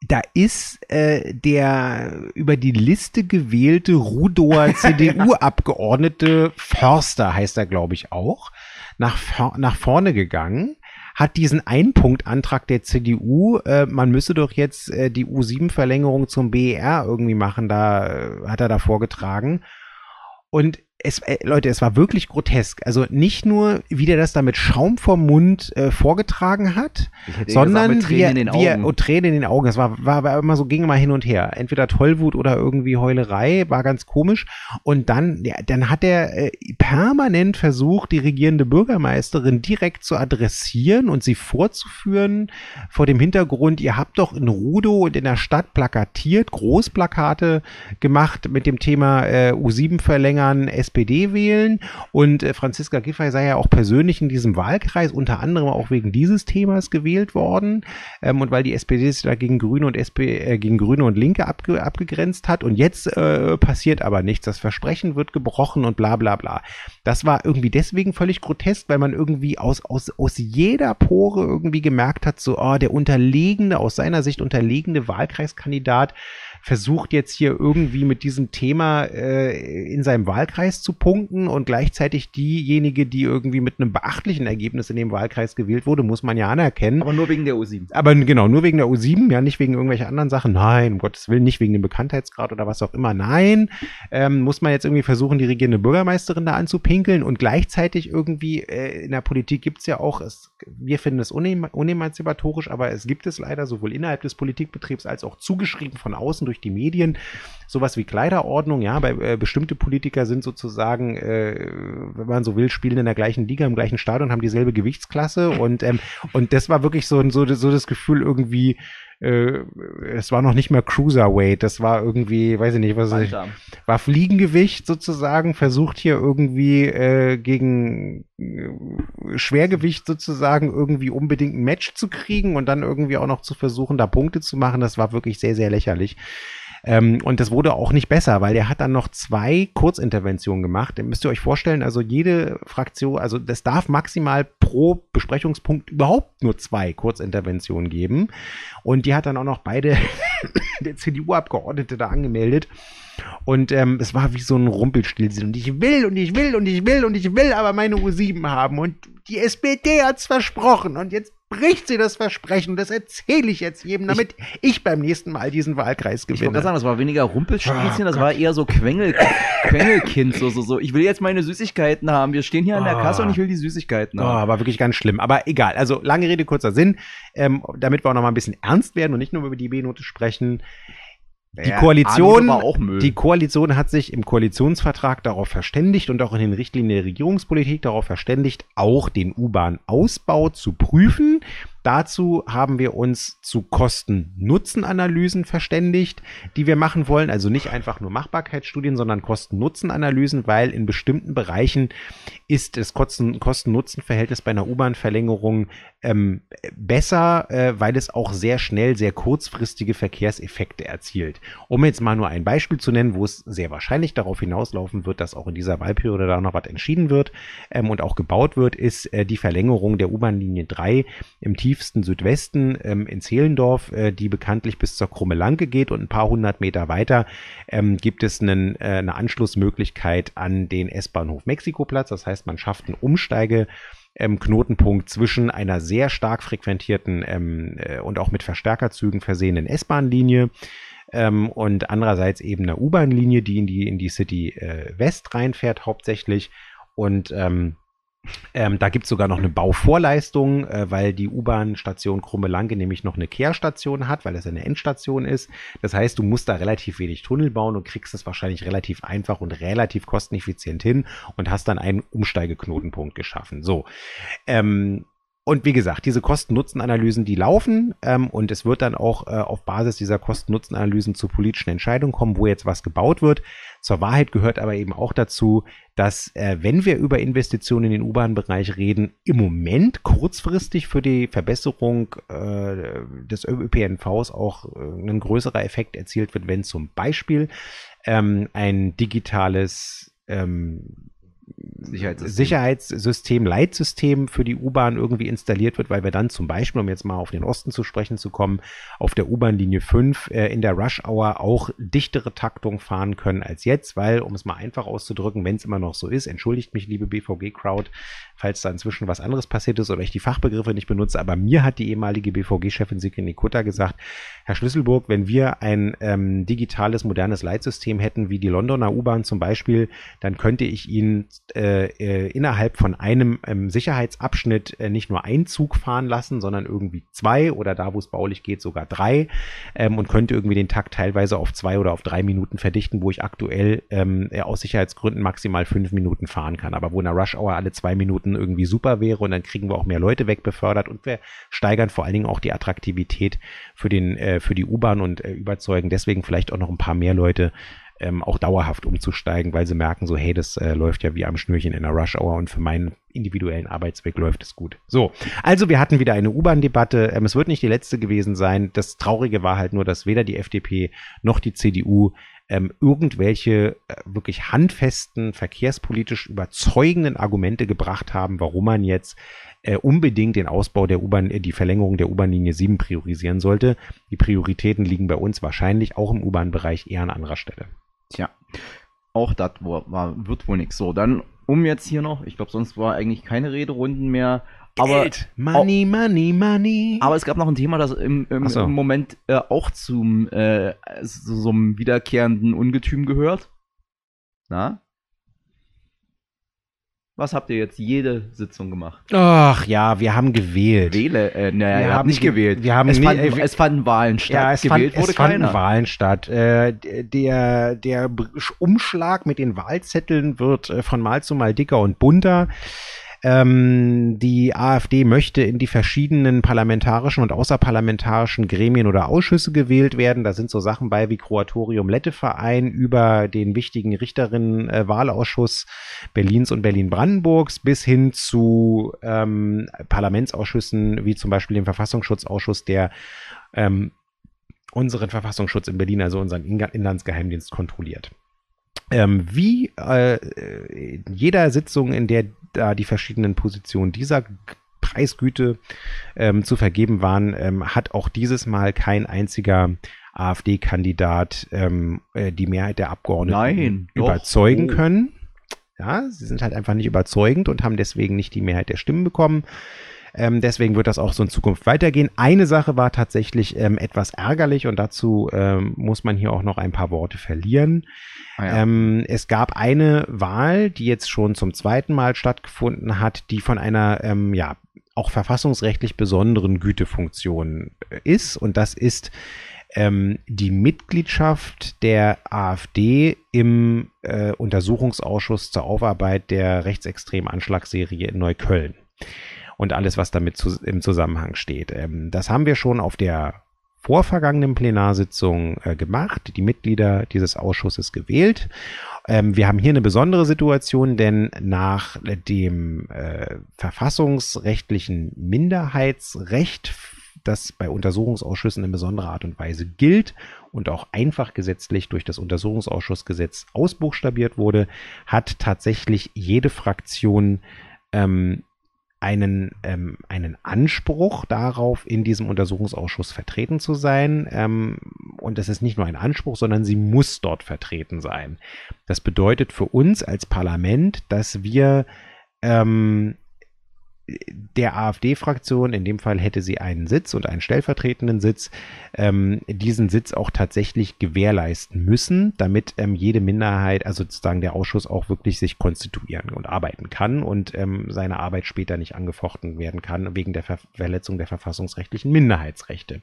Da ist äh, der über die Liste gewählte Rudower [LAUGHS] CDU-Abgeordnete Förster, heißt er, glaube ich, auch, nach, nach vorne gegangen hat diesen Einpunktantrag der CDU, äh, man müsse doch jetzt äh, die U7-Verlängerung zum BER irgendwie machen, da äh, hat er da vorgetragen. Und es, äh, Leute, es war wirklich grotesk. Also nicht nur, wie der das da mit Schaum vom Mund äh, vorgetragen hat, sondern gesagt, wie, er, wie er, oh, Tränen in den Augen. Es war, war, war immer so, ging immer hin und her. Entweder Tollwut oder irgendwie Heulerei, war ganz komisch. Und dann, ja, dann hat er äh, permanent versucht, die regierende Bürgermeisterin direkt zu adressieren und sie vorzuführen vor dem Hintergrund, ihr habt doch in Rudo und in der Stadt plakatiert, Großplakate gemacht mit dem Thema äh, U7 verlängern, SPD wählen. Und äh, Franziska Giffey sei ja auch persönlich in diesem Wahlkreis unter anderem auch wegen dieses Themas gewählt worden. Ähm, und weil die SPD sich da gegen Grüne und SP, äh, gegen Grüne und Linke abge abgegrenzt hat. Und jetzt äh, passiert aber nichts. Das Versprechen wird gebrochen und bla bla bla. Das war irgendwie deswegen völlig grotesk, weil man irgendwie aus, aus, aus jeder Pore irgendwie gemerkt hat, so, oh, der unterlegene, aus seiner Sicht unterlegene Wahlkreiskandidat versucht jetzt hier irgendwie mit diesem Thema äh, in seinem Wahlkreis zu punkten und gleichzeitig diejenige, die irgendwie mit einem beachtlichen Ergebnis in dem Wahlkreis gewählt wurde, muss man ja anerkennen. Aber nur wegen der U7. Aber genau, nur wegen der U7, ja, nicht wegen irgendwelcher anderen Sachen. Nein, um Gottes Willen, nicht wegen dem Bekanntheitsgrad oder was auch immer. Nein, ähm, muss man jetzt irgendwie versuchen, die regierende Bürgermeisterin da anzupinkeln und gleichzeitig irgendwie äh, in der Politik gibt es ja auch, es, wir finden es unemanzipatorisch, aber es gibt es leider sowohl innerhalb des Politikbetriebs als auch zugeschrieben von außen durch durch die Medien. Sowas wie Kleiderordnung, ja, bei äh, bestimmte Politiker sind sozusagen, äh, wenn man so will, spielen in der gleichen Liga, im gleichen Stadion, haben dieselbe Gewichtsklasse und, ähm, und das war wirklich so, so, so das Gefühl irgendwie, äh, es war noch nicht mehr Cruiserweight, das war irgendwie, weiß ich nicht, was ich, war Fliegengewicht sozusagen, versucht hier irgendwie äh, gegen äh, Schwergewicht sozusagen irgendwie unbedingt ein Match zu kriegen und dann irgendwie auch noch zu versuchen, da Punkte zu machen, das war wirklich sehr, sehr lächerlich. Ähm, und das wurde auch nicht besser, weil der hat dann noch zwei Kurzinterventionen gemacht. Ihr müsst ihr euch vorstellen, also jede Fraktion, also das darf maximal pro Besprechungspunkt überhaupt nur zwei Kurzinterventionen geben. Und die hat dann auch noch beide [COUGHS] der CDU-Abgeordnete da angemeldet. Und ähm, es war wie so ein Rumpelstilzchen. Und ich will und ich will und ich will und ich will aber meine U7 haben. Und die SPD hat's versprochen. Und jetzt bricht sie das Versprechen. Das erzähle ich jetzt jedem, damit ich, ich beim nächsten Mal diesen Wahlkreis gewinne. Ich wollte sagen, das war weniger Rumpelstilzchen, oh, das war eher so Quengel, Quengelkind, so, so, so. Ich will jetzt meine Süßigkeiten haben. Wir stehen hier an der Kasse und ich will die Süßigkeiten haben. Oh, war wirklich ganz schlimm. Aber egal. Also, lange Rede, kurzer Sinn. Ähm, damit wir auch noch mal ein bisschen ernst werden und nicht nur über die B-Note sprechen. Die ja, Koalition, die Koalition hat sich im Koalitionsvertrag darauf verständigt und auch in den Richtlinien der Regierungspolitik darauf verständigt, auch den U-Bahn-Ausbau zu prüfen. Dazu haben wir uns zu Kosten-Nutzen-Analysen verständigt, die wir machen wollen. Also nicht einfach nur Machbarkeitsstudien, sondern Kosten-Nutzen-Analysen, weil in bestimmten Bereichen ist das Kosten-Nutzen-Verhältnis bei einer U-Bahn-Verlängerung ähm, besser, äh, weil es auch sehr schnell, sehr kurzfristige Verkehrseffekte erzielt. Um jetzt mal nur ein Beispiel zu nennen, wo es sehr wahrscheinlich darauf hinauslaufen wird, dass auch in dieser Wahlperiode da noch was entschieden wird ähm, und auch gebaut wird, ist äh, die Verlängerung der U-Bahn-Linie 3 im Tief tiefsten Südwesten ähm, in Zehlendorf, äh, die bekanntlich bis zur Krumme Lanke geht und ein paar hundert Meter weiter ähm, gibt es einen, äh, eine Anschlussmöglichkeit an den S-Bahnhof Mexikoplatz. Das heißt, man schafft einen Umsteige ähm, Knotenpunkt zwischen einer sehr stark frequentierten ähm, äh, und auch mit Verstärkerzügen versehenen S-Bahn-Linie ähm, und andererseits eben eine U-Bahn-Linie, die in die, in die City äh, West reinfährt hauptsächlich. Und ähm, ähm, da gibt es sogar noch eine Bauvorleistung, äh, weil die U-Bahn-Station Krummelanke nämlich noch eine Kehrstation hat, weil es eine Endstation ist. Das heißt, du musst da relativ wenig Tunnel bauen und kriegst es wahrscheinlich relativ einfach und relativ kosteneffizient hin und hast dann einen Umsteigeknotenpunkt geschaffen. So. Ähm, und wie gesagt, diese Kosten-Nutzen-Analysen, die laufen ähm, und es wird dann auch äh, auf Basis dieser Kosten-Nutzen-Analysen zu politischen Entscheidungen kommen, wo jetzt was gebaut wird. Zur Wahrheit gehört aber eben auch dazu, dass äh, wenn wir über Investitionen in den U-Bahn-Bereich reden, im Moment kurzfristig für die Verbesserung äh, des ÖPNVs auch äh, ein größerer Effekt erzielt wird, wenn zum Beispiel ähm, ein digitales ähm, Sicherheitssystem. Sicherheitssystem, Leitsystem für die U-Bahn irgendwie installiert wird, weil wir dann zum Beispiel, um jetzt mal auf den Osten zu sprechen zu kommen, auf der U-Bahn-Linie 5 äh, in der Rush-Hour auch dichtere Taktung fahren können als jetzt, weil, um es mal einfach auszudrücken, wenn es immer noch so ist, entschuldigt mich, liebe BVG-Crowd, falls da inzwischen was anderes passiert ist oder ich die Fachbegriffe nicht benutze, aber mir hat die ehemalige BVG-Chefin Sikri Nikutta gesagt, Herr Schlüsselburg, wenn wir ein ähm, digitales, modernes Leitsystem hätten, wie die Londoner U-Bahn zum Beispiel, dann könnte ich Ihnen äh, äh, innerhalb von einem ähm, Sicherheitsabschnitt äh, nicht nur einen Zug fahren lassen, sondern irgendwie zwei oder da, wo es baulich geht, sogar drei ähm, und könnte irgendwie den Takt teilweise auf zwei oder auf drei Minuten verdichten, wo ich aktuell ähm, aus Sicherheitsgründen maximal fünf Minuten fahren kann. Aber wo in der Rush Hour alle zwei Minuten irgendwie super wäre und dann kriegen wir auch mehr Leute wegbefördert und wir steigern vor allen Dingen auch die Attraktivität für den äh, für die U-Bahn und äh, überzeugen deswegen vielleicht auch noch ein paar mehr Leute ähm, auch dauerhaft umzusteigen, weil sie merken so, hey, das äh, läuft ja wie am Schnürchen in der Rush Hour und für meinen individuellen Arbeitsweg läuft es gut. So, also wir hatten wieder eine U-Bahn-Debatte. Ähm, es wird nicht die letzte gewesen sein. Das Traurige war halt nur, dass weder die FDP noch die CDU ähm, irgendwelche äh, wirklich handfesten, verkehrspolitisch überzeugenden Argumente gebracht haben, warum man jetzt äh, unbedingt den Ausbau der U-Bahn, äh, die Verlängerung der U-Bahn-Linie 7 priorisieren sollte. Die Prioritäten liegen bei uns wahrscheinlich auch im U-Bahn-Bereich eher an anderer Stelle. Tja, auch das war, wird wohl nichts. So, dann um jetzt hier noch, ich glaube, sonst war eigentlich keine Rederunden mehr. Aber, Geld. Money, auch, money, money. Aber es gab noch ein Thema, das im, im, so. im Moment äh, auch zum äh, so, so einem wiederkehrenden Ungetüm gehört. Na? Was habt ihr jetzt jede Sitzung gemacht? Ach ja, wir haben gewählt. Wähle, äh, naja, wir haben nicht gewählt. Wir haben es, nie, fanden, äh, es fanden Wahlen statt. Ja, es, gewählt fand, wurde es fanden Wahlen statt. Äh, der, der Umschlag mit den Wahlzetteln wird äh, von Mal zu Mal dicker und bunter. Ähm, die AfD möchte in die verschiedenen parlamentarischen und außerparlamentarischen Gremien oder Ausschüsse gewählt werden. Da sind so Sachen bei wie Kuratorium Letteverein über den wichtigen Richterinnen-Wahlausschuss Berlins und Berlin-Brandenburgs bis hin zu ähm, Parlamentsausschüssen wie zum Beispiel dem Verfassungsschutzausschuss, der ähm, unseren Verfassungsschutz in Berlin, also unseren Inlandsgeheimdienst kontrolliert. Ähm, wie äh, in jeder Sitzung, in der da die verschiedenen Positionen dieser Preisgüte ähm, zu vergeben waren, ähm, hat auch dieses Mal kein einziger AfD-Kandidat ähm, äh, die Mehrheit der Abgeordneten Nein, überzeugen doch. können. Ja, sie sind halt einfach nicht überzeugend und haben deswegen nicht die Mehrheit der Stimmen bekommen. Ähm, deswegen wird das auch so in Zukunft weitergehen. Eine Sache war tatsächlich ähm, etwas ärgerlich und dazu ähm, muss man hier auch noch ein paar Worte verlieren. Ah ja. ähm, es gab eine Wahl, die jetzt schon zum zweiten Mal stattgefunden hat, die von einer, ähm, ja, auch verfassungsrechtlich besonderen Gütefunktion äh, ist. Und das ist ähm, die Mitgliedschaft der AfD im äh, Untersuchungsausschuss zur Aufarbeit der rechtsextremen Anschlagsserie in Neukölln und alles, was damit zu, im Zusammenhang steht. Ähm, das haben wir schon auf der vorvergangenen Plenarsitzung äh, gemacht, die Mitglieder dieses Ausschusses gewählt. Ähm, wir haben hier eine besondere Situation, denn nach dem äh, verfassungsrechtlichen Minderheitsrecht, das bei Untersuchungsausschüssen in besonderer Art und Weise gilt und auch einfach gesetzlich durch das Untersuchungsausschussgesetz ausbuchstabiert wurde, hat tatsächlich jede Fraktion ähm, einen, ähm, einen Anspruch darauf, in diesem Untersuchungsausschuss vertreten zu sein. Ähm, und das ist nicht nur ein Anspruch, sondern sie muss dort vertreten sein. Das bedeutet für uns als Parlament, dass wir ähm, der AfD-Fraktion, in dem Fall hätte sie einen Sitz und einen stellvertretenden Sitz, ähm, diesen Sitz auch tatsächlich gewährleisten müssen, damit ähm, jede Minderheit, also sozusagen der Ausschuss auch wirklich sich konstituieren und arbeiten kann und ähm, seine Arbeit später nicht angefochten werden kann wegen der Ver Verletzung der verfassungsrechtlichen Minderheitsrechte.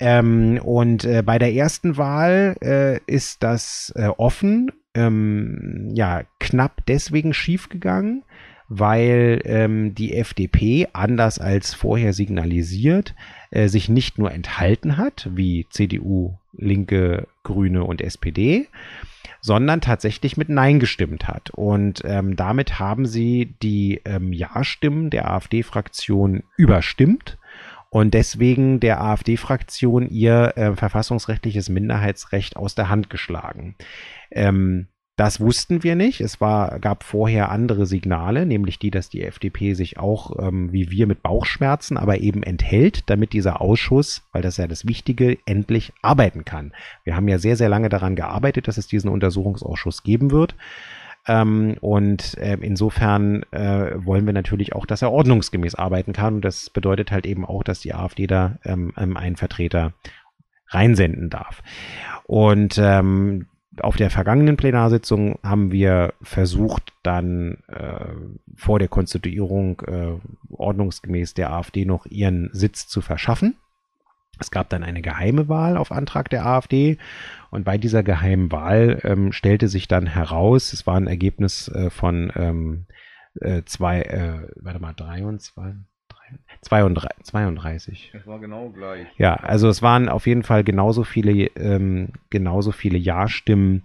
Ähm, und äh, bei der ersten Wahl äh, ist das äh, offen, ähm, ja, knapp deswegen schiefgegangen, weil ähm, die FDP, anders als vorher signalisiert, äh, sich nicht nur enthalten hat, wie CDU, Linke, Grüne und SPD, sondern tatsächlich mit Nein gestimmt hat. Und ähm, damit haben sie die ähm, Ja-Stimmen der AfD-Fraktion überstimmt und deswegen der AfD-Fraktion ihr äh, verfassungsrechtliches Minderheitsrecht aus der Hand geschlagen. Ähm, das wussten wir nicht. Es war, gab vorher andere Signale, nämlich die, dass die FDP sich auch ähm, wie wir mit Bauchschmerzen, aber eben enthält, damit dieser Ausschuss, weil das ja das Wichtige, endlich arbeiten kann. Wir haben ja sehr, sehr lange daran gearbeitet, dass es diesen Untersuchungsausschuss geben wird. Ähm, und äh, insofern äh, wollen wir natürlich auch, dass er ordnungsgemäß arbeiten kann. Und das bedeutet halt eben auch, dass die AfD da ähm, ähm einen Vertreter reinsenden darf. Und ähm, auf der vergangenen Plenarsitzung haben wir versucht, dann äh, vor der Konstituierung äh, ordnungsgemäß der AfD noch ihren Sitz zu verschaffen. Es gab dann eine geheime Wahl auf Antrag der AfD und bei dieser geheimen Wahl ähm, stellte sich dann heraus, es war ein Ergebnis äh, von ähm, äh, zwei, äh, warte mal, 23, 32. 32. Es war genau gleich. Ja, also es waren auf jeden Fall genauso viele, ähm, genauso viele Ja-Stimmen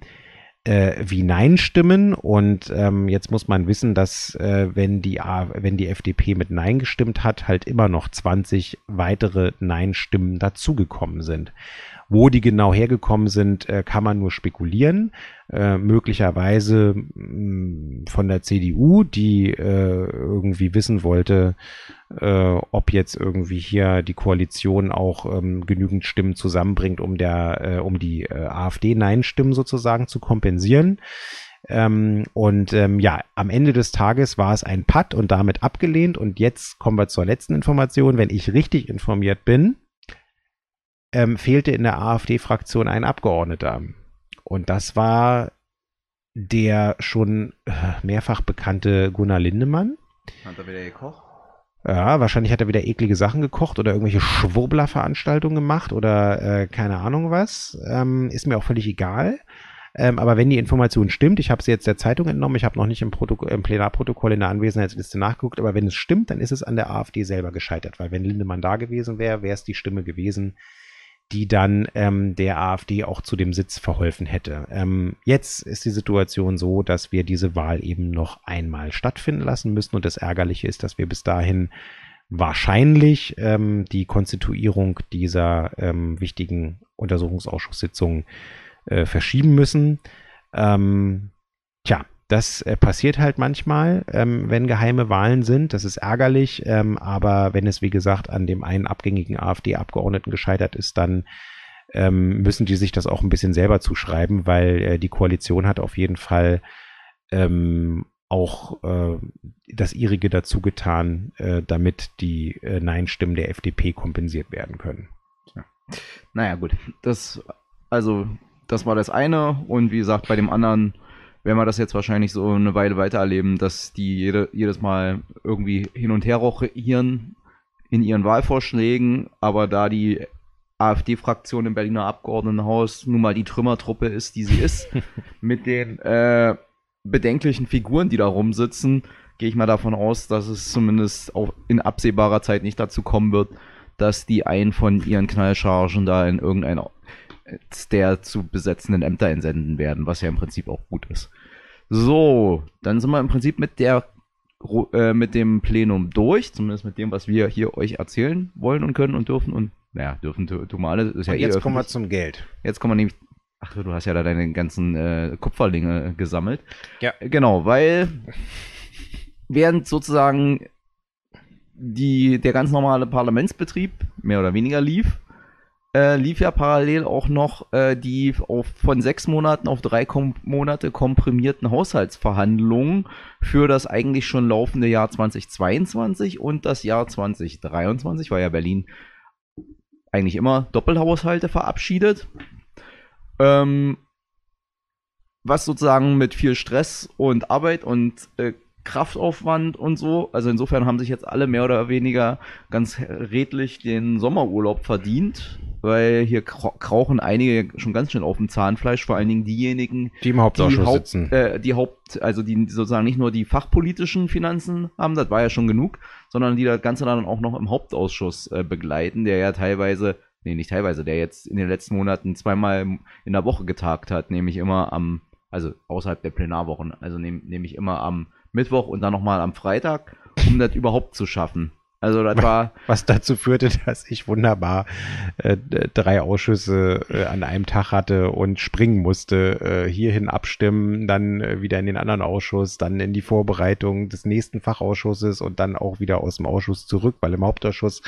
äh, wie Nein-Stimmen. Und ähm, jetzt muss man wissen, dass äh, wenn, die wenn die FDP mit Nein gestimmt hat, halt immer noch 20 weitere Nein-Stimmen dazugekommen sind. Wo die genau hergekommen sind, äh, kann man nur spekulieren. Äh, möglicherweise mh, mm, von der CDU, die äh, irgendwie wissen wollte, äh, ob jetzt irgendwie hier die Koalition auch ähm, genügend Stimmen zusammenbringt, um der, äh, um die äh, AfD-Nein-Stimmen sozusagen zu kompensieren. Ähm, und ähm, ja, am Ende des Tages war es ein Patt und damit abgelehnt. Und jetzt kommen wir zur letzten Information. Wenn ich richtig informiert bin, ähm, fehlte in der AfD-Fraktion ein Abgeordneter. Und das war der schon äh, mehrfach bekannte Gunnar Lindemann. Hat er wieder gekocht? Ja, wahrscheinlich hat er wieder eklige Sachen gekocht oder irgendwelche Schwurbler-Veranstaltungen gemacht oder äh, keine Ahnung was. Ähm, ist mir auch völlig egal. Ähm, aber wenn die Information stimmt, ich habe sie jetzt der Zeitung entnommen, ich habe noch nicht im, Protok im Plenarprotokoll in der Anwesenheitsliste nachgeguckt, aber wenn es stimmt, dann ist es an der AfD selber gescheitert, weil wenn Lindemann da gewesen wäre, wäre es die Stimme gewesen, die dann ähm, der AfD auch zu dem Sitz verholfen hätte. Ähm, jetzt ist die Situation so, dass wir diese Wahl eben noch einmal stattfinden lassen müssen und das Ärgerliche ist, dass wir bis dahin wahrscheinlich ähm, die Konstituierung dieser ähm, wichtigen Untersuchungsausschusssitzung äh, verschieben müssen. Ähm, tja, das äh, passiert halt manchmal, ähm, wenn geheime Wahlen sind. Das ist ärgerlich. Ähm, aber wenn es, wie gesagt, an dem einen abgängigen AfD-Abgeordneten gescheitert ist, dann ähm, müssen die sich das auch ein bisschen selber zuschreiben, weil äh, die Koalition hat auf jeden Fall ähm, auch äh, das ihrige dazu getan, äh, damit die äh, Nein-Stimmen der FDP kompensiert werden können. Ja. Naja, gut. Das, also, das war das eine. Und wie gesagt, bei dem anderen werden wir das jetzt wahrscheinlich so eine Weile weitererleben, dass die jede, jedes Mal irgendwie hin und her rochieren in ihren Wahlvorschlägen, aber da die AfD-Fraktion im Berliner Abgeordnetenhaus nun mal die Trümmertruppe ist, die sie ist, [LAUGHS] mit den äh, bedenklichen Figuren, die da rumsitzen, gehe ich mal davon aus, dass es zumindest auch in absehbarer Zeit nicht dazu kommen wird, dass die einen von ihren Knallchargen da in irgendein der zu besetzenden Ämter entsenden werden, was ja im Prinzip auch gut ist. So, dann sind wir im Prinzip mit der äh, mit dem Plenum durch, zumindest mit dem, was wir hier euch erzählen wollen und können und dürfen und naja, dürfen du, du mal ist ja und eh Jetzt kommen wir zum Geld. Jetzt kommen wir nämlich Ach, du hast ja da deine ganzen äh, Kupferlinge gesammelt. Ja. Genau, weil während sozusagen die, der ganz normale Parlamentsbetrieb mehr oder weniger lief, äh, lief ja parallel auch noch äh, die auf, von sechs Monaten auf drei Kom Monate komprimierten Haushaltsverhandlungen für das eigentlich schon laufende Jahr 2022 und das Jahr 2023, weil ja Berlin eigentlich immer Doppelhaushalte verabschiedet. Ähm, was sozusagen mit viel Stress und Arbeit und äh, Kraftaufwand und so. Also insofern haben sich jetzt alle mehr oder weniger ganz redlich den Sommerurlaub verdient, weil hier krauchen einige schon ganz schnell auf dem Zahnfleisch, vor allen Dingen diejenigen, die im Hauptausschuss die Haupt, sitzen. Äh, die Haupt, also die sozusagen nicht nur die fachpolitischen Finanzen haben, das war ja schon genug, sondern die das Ganze dann auch noch im Hauptausschuss äh, begleiten, der ja teilweise nee, nicht teilweise, der jetzt in den letzten Monaten zweimal in der Woche getagt hat, nämlich immer am, also außerhalb der Plenarwochen, also nehme nehm ich immer am Mittwoch und dann nochmal am Freitag, um das überhaupt zu schaffen. Also das war. [LAUGHS] Was dazu führte, dass ich wunderbar äh, drei Ausschüsse äh, an einem Tag hatte und springen musste. Äh, hierhin abstimmen, dann äh, wieder in den anderen Ausschuss, dann in die Vorbereitung des nächsten Fachausschusses und dann auch wieder aus dem Ausschuss zurück, weil im Hauptausschuss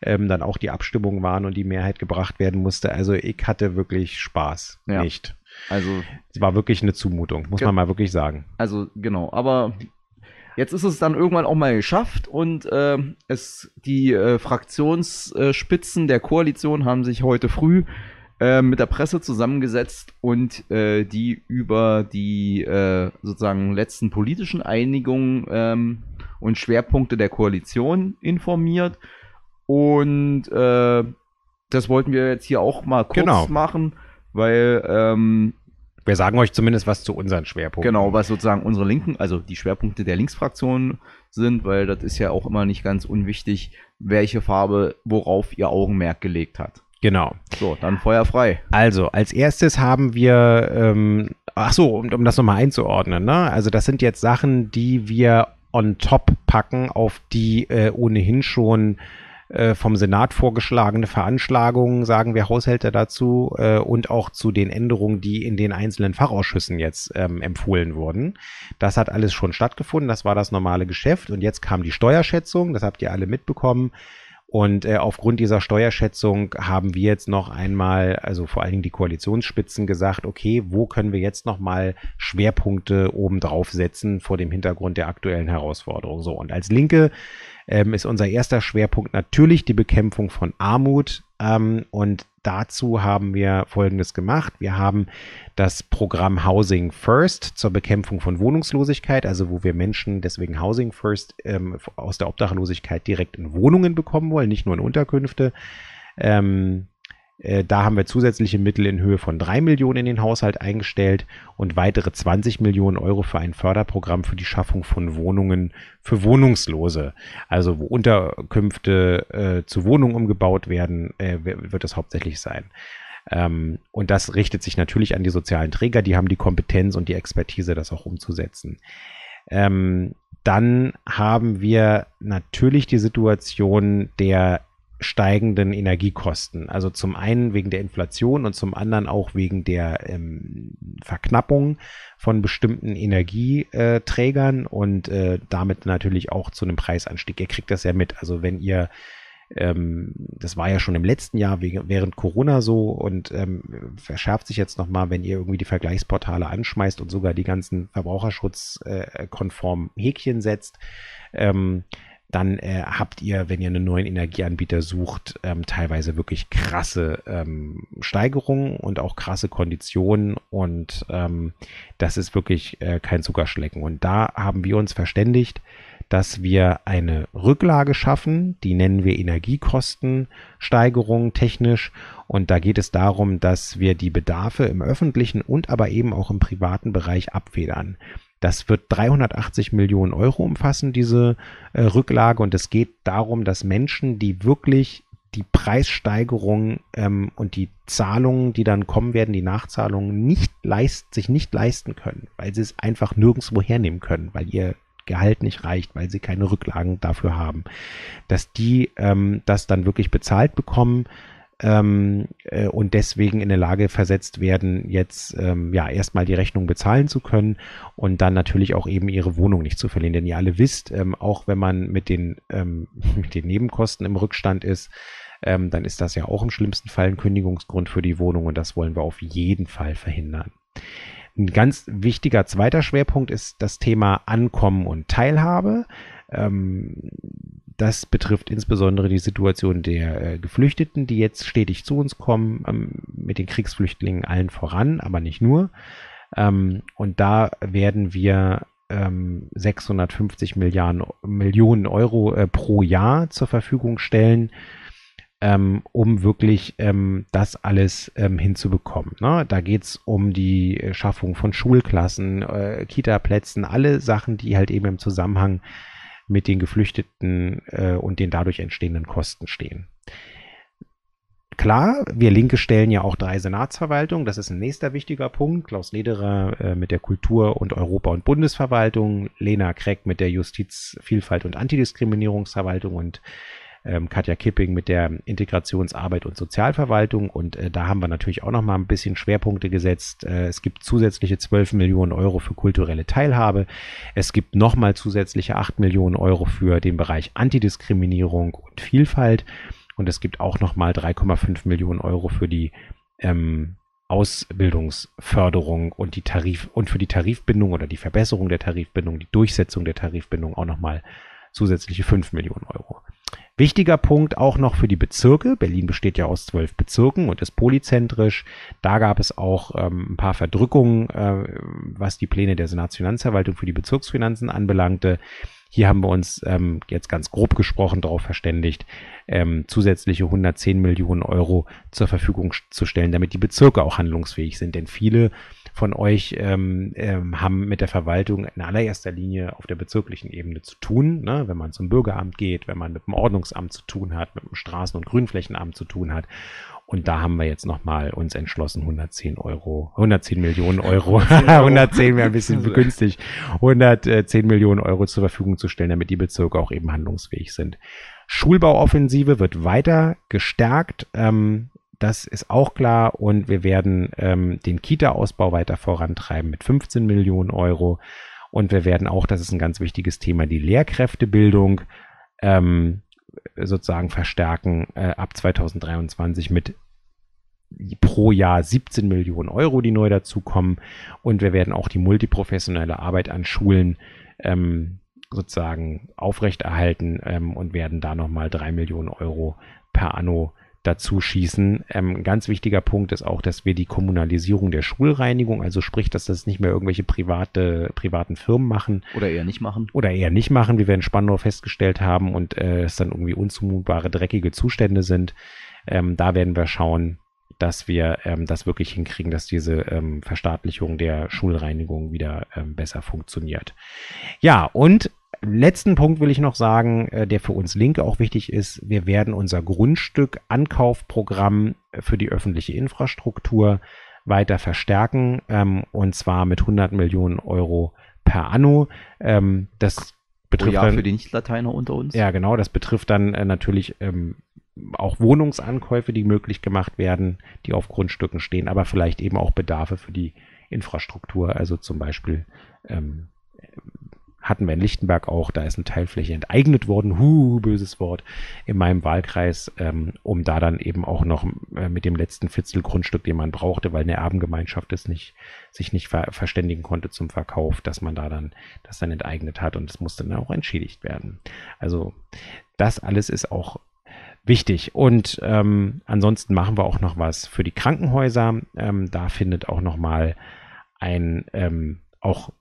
ähm, dann auch die Abstimmungen waren und die Mehrheit gebracht werden musste. Also ich hatte wirklich Spaß. Ja. Nicht. Also es war wirklich eine Zumutung, muss man mal wirklich sagen. Also genau, aber jetzt ist es dann irgendwann auch mal geschafft und äh, es die äh, Fraktionsspitzen der Koalition haben sich heute früh äh, mit der Presse zusammengesetzt und äh, die über die äh, sozusagen letzten politischen Einigungen ähm, und Schwerpunkte der Koalition informiert und äh, das wollten wir jetzt hier auch mal kurz genau. machen weil ähm, wir sagen euch zumindest was zu unseren Schwerpunkten. Genau, was sozusagen unsere Linken, also die Schwerpunkte der Linksfraktion sind, weil das ist ja auch immer nicht ganz unwichtig, welche Farbe worauf ihr Augenmerk gelegt hat. Genau. So, dann Feuer frei. Also, als erstes haben wir, ähm, ach so, um, um das nochmal einzuordnen, ne? Also, das sind jetzt Sachen, die wir on top packen auf die äh, ohnehin schon äh, vom Senat vorgeschlagene Veranschlagungen, sagen wir Haushälter dazu, äh, und auch zu den Änderungen, die in den einzelnen Fachausschüssen jetzt ähm, empfohlen wurden. Das hat alles schon stattgefunden, das war das normale Geschäft und jetzt kam die Steuerschätzung, das habt ihr alle mitbekommen. Und äh, aufgrund dieser Steuerschätzung haben wir jetzt noch einmal, also vor allen Dingen die Koalitionsspitzen gesagt, okay, wo können wir jetzt noch mal Schwerpunkte obendrauf setzen vor dem Hintergrund der aktuellen Herausforderung. So, und als Linke ähm, ist unser erster Schwerpunkt natürlich die Bekämpfung von Armut. Ähm, und dazu haben wir Folgendes gemacht. Wir haben das Programm Housing First zur Bekämpfung von Wohnungslosigkeit, also wo wir Menschen deswegen Housing First ähm, aus der Obdachlosigkeit direkt in Wohnungen bekommen wollen, nicht nur in Unterkünfte. Ähm, äh, da haben wir zusätzliche Mittel in Höhe von 3 Millionen in den Haushalt eingestellt und weitere 20 Millionen Euro für ein Förderprogramm für die Schaffung von Wohnungen für Wohnungslose. Also wo Unterkünfte äh, zu Wohnungen umgebaut werden, äh, wird das hauptsächlich sein. Ähm, und das richtet sich natürlich an die sozialen Träger, die haben die Kompetenz und die Expertise, das auch umzusetzen. Ähm, dann haben wir natürlich die Situation der steigenden Energiekosten. Also zum einen wegen der Inflation und zum anderen auch wegen der ähm, Verknappung von bestimmten Energieträgern und äh, damit natürlich auch zu einem Preisanstieg. Ihr kriegt das ja mit. Also wenn ihr ähm, das war ja schon im letzten Jahr während Corona so und ähm, verschärft sich jetzt nochmal, wenn ihr irgendwie die Vergleichsportale anschmeißt und sogar die ganzen verbraucherschutzkonformen äh, Häkchen setzt. Ähm, dann äh, habt ihr, wenn ihr einen neuen Energieanbieter sucht, ähm, teilweise wirklich krasse ähm, Steigerungen und auch krasse Konditionen und ähm, das ist wirklich äh, kein Zuckerschlecken. Und da haben wir uns verständigt, dass wir eine Rücklage schaffen, die nennen wir Energiekostensteigerung technisch. Und da geht es darum, dass wir die Bedarfe im öffentlichen und aber eben auch im privaten Bereich abfedern. Das wird 380 Millionen Euro umfassen, diese äh, Rücklage. Und es geht darum, dass Menschen, die wirklich die Preissteigerung ähm, und die Zahlungen, die dann kommen werden, die Nachzahlungen nicht leist, sich nicht leisten können, weil sie es einfach nirgendwo hernehmen können, weil ihr Gehalt nicht reicht, weil sie keine Rücklagen dafür haben, dass die ähm, das dann wirklich bezahlt bekommen ähm, äh, und deswegen in der Lage versetzt werden, jetzt ähm, ja erstmal die Rechnung bezahlen zu können und dann natürlich auch eben ihre Wohnung nicht zu verlieren. Denn ihr alle wisst, ähm, auch wenn man mit den, ähm, [LAUGHS] mit den Nebenkosten im Rückstand ist, ähm, dann ist das ja auch im schlimmsten Fall ein Kündigungsgrund für die Wohnung und das wollen wir auf jeden Fall verhindern. Ein ganz wichtiger zweiter Schwerpunkt ist das Thema Ankommen und Teilhabe. Ähm, das betrifft insbesondere die Situation der äh, Geflüchteten, die jetzt stetig zu uns kommen, ähm, mit den Kriegsflüchtlingen allen voran, aber nicht nur. Ähm, und da werden wir 650 Milliarden, Millionen Euro äh, pro Jahr zur Verfügung stellen ähm, um wirklich ähm, das alles ähm, hinzubekommen. Ne? Da geht es um die Schaffung von Schulklassen, äh, Kita-Plätzen, alle Sachen, die halt eben im Zusammenhang mit den Geflüchteten äh, und den dadurch entstehenden Kosten stehen. Klar, wir Linke stellen ja auch drei Senatsverwaltungen. Das ist ein nächster wichtiger Punkt. Klaus Lederer äh, mit der Kultur- und Europa- und Bundesverwaltung, Lena Kreck mit der Justiz-, Vielfalt- und Antidiskriminierungsverwaltung und ähm, Katja Kipping mit der Integrationsarbeit und Sozialverwaltung. Und äh, da haben wir natürlich auch noch mal ein bisschen Schwerpunkte gesetzt. Äh, es gibt zusätzliche 12 Millionen Euro für kulturelle Teilhabe. Es gibt noch mal zusätzliche 8 Millionen Euro für den Bereich Antidiskriminierung und Vielfalt. Und es gibt auch noch mal 3,5 Millionen Euro für die ähm, Ausbildungsförderung und die Tarif und für die Tarifbindung oder die Verbesserung der Tarifbindung, die Durchsetzung der Tarifbindung auch nochmal zusätzliche 5 Millionen Euro. Wichtiger Punkt auch noch für die Bezirke. Berlin besteht ja aus zwölf Bezirken und ist polyzentrisch. Da gab es auch ähm, ein paar Verdrückungen, äh, was die Pläne der Senatsfinanzverwaltung für die Bezirksfinanzen anbelangte. Hier haben wir uns ähm, jetzt ganz grob gesprochen darauf verständigt, ähm, zusätzliche 110 Millionen Euro zur Verfügung zu stellen, damit die Bezirke auch handlungsfähig sind. Denn viele von euch ähm, ähm, haben mit der Verwaltung in allererster Linie auf der bezirklichen Ebene zu tun. Ne? Wenn man zum Bürgeramt geht, wenn man mit dem Ordnungsamt zu tun hat, mit dem Straßen- und Grünflächenamt zu tun hat. Und da haben wir jetzt nochmal uns entschlossen, 110 Euro, 110 Millionen Euro, [LAUGHS] 110 wäre ein bisschen begünstigt, 110 Millionen Euro zur Verfügung zu stellen, damit die Bezirke auch eben handlungsfähig sind. Schulbauoffensive wird weiter gestärkt. Ähm, das ist auch klar. Und wir werden ähm, den Kita-Ausbau weiter vorantreiben mit 15 Millionen Euro. Und wir werden auch, das ist ein ganz wichtiges Thema, die Lehrkräftebildung ähm, sozusagen verstärken äh, ab 2023 mit pro Jahr 17 Millionen Euro, die neu dazukommen. Und wir werden auch die multiprofessionelle Arbeit an Schulen ähm, sozusagen aufrechterhalten ähm, und werden da nochmal 3 Millionen Euro per Anno dazu schießen. Ähm, ganz wichtiger Punkt ist auch, dass wir die Kommunalisierung der Schulreinigung, also sprich, dass das nicht mehr irgendwelche private, privaten Firmen machen. Oder eher nicht machen. Oder eher nicht machen, wie wir in Spandau festgestellt haben und äh, es dann irgendwie unzumutbare, dreckige Zustände sind. Ähm, da werden wir schauen, dass wir ähm, das wirklich hinkriegen, dass diese ähm, Verstaatlichung der Schulreinigung wieder ähm, besser funktioniert. Ja, und letzten Punkt will ich noch sagen, äh, der für uns Linke auch wichtig ist. Wir werden unser Grundstück-Ankaufprogramm für die öffentliche Infrastruktur weiter verstärken ähm, und zwar mit 100 Millionen Euro per anno. Ähm, das betrifft dann, für die Nicht-Lateiner unter uns. Ja, genau. Das betrifft dann äh, natürlich ähm, auch Wohnungsankäufe, die möglich gemacht werden, die auf Grundstücken stehen, aber vielleicht eben auch Bedarfe für die Infrastruktur, also zum Beispiel ähm, hatten wir in Lichtenberg auch, da ist eine Teilfläche enteignet worden, hu, böses Wort, in meinem Wahlkreis, ähm, um da dann eben auch noch äh, mit dem letzten Fitzel Grundstück, den man brauchte, weil eine Erbengemeinschaft es nicht, sich nicht ver verständigen konnte zum Verkauf, dass man da dann das dann enteignet hat und es musste dann auch entschädigt werden. Also das alles ist auch wichtig. Und ähm, ansonsten machen wir auch noch was für die Krankenhäuser. Ähm, da findet auch noch mal ein ähm, auch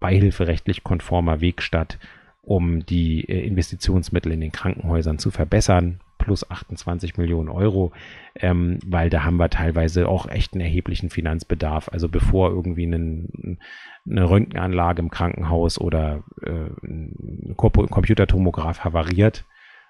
beihilferechtlich konformer Weg statt, um die äh, Investitionsmittel in den Krankenhäusern zu verbessern, plus 28 Millionen Euro, ähm, weil da haben wir teilweise auch echt einen erheblichen Finanzbedarf. Also bevor irgendwie einen, eine Röntgenanlage im Krankenhaus oder äh, ein Computertomograph havariert,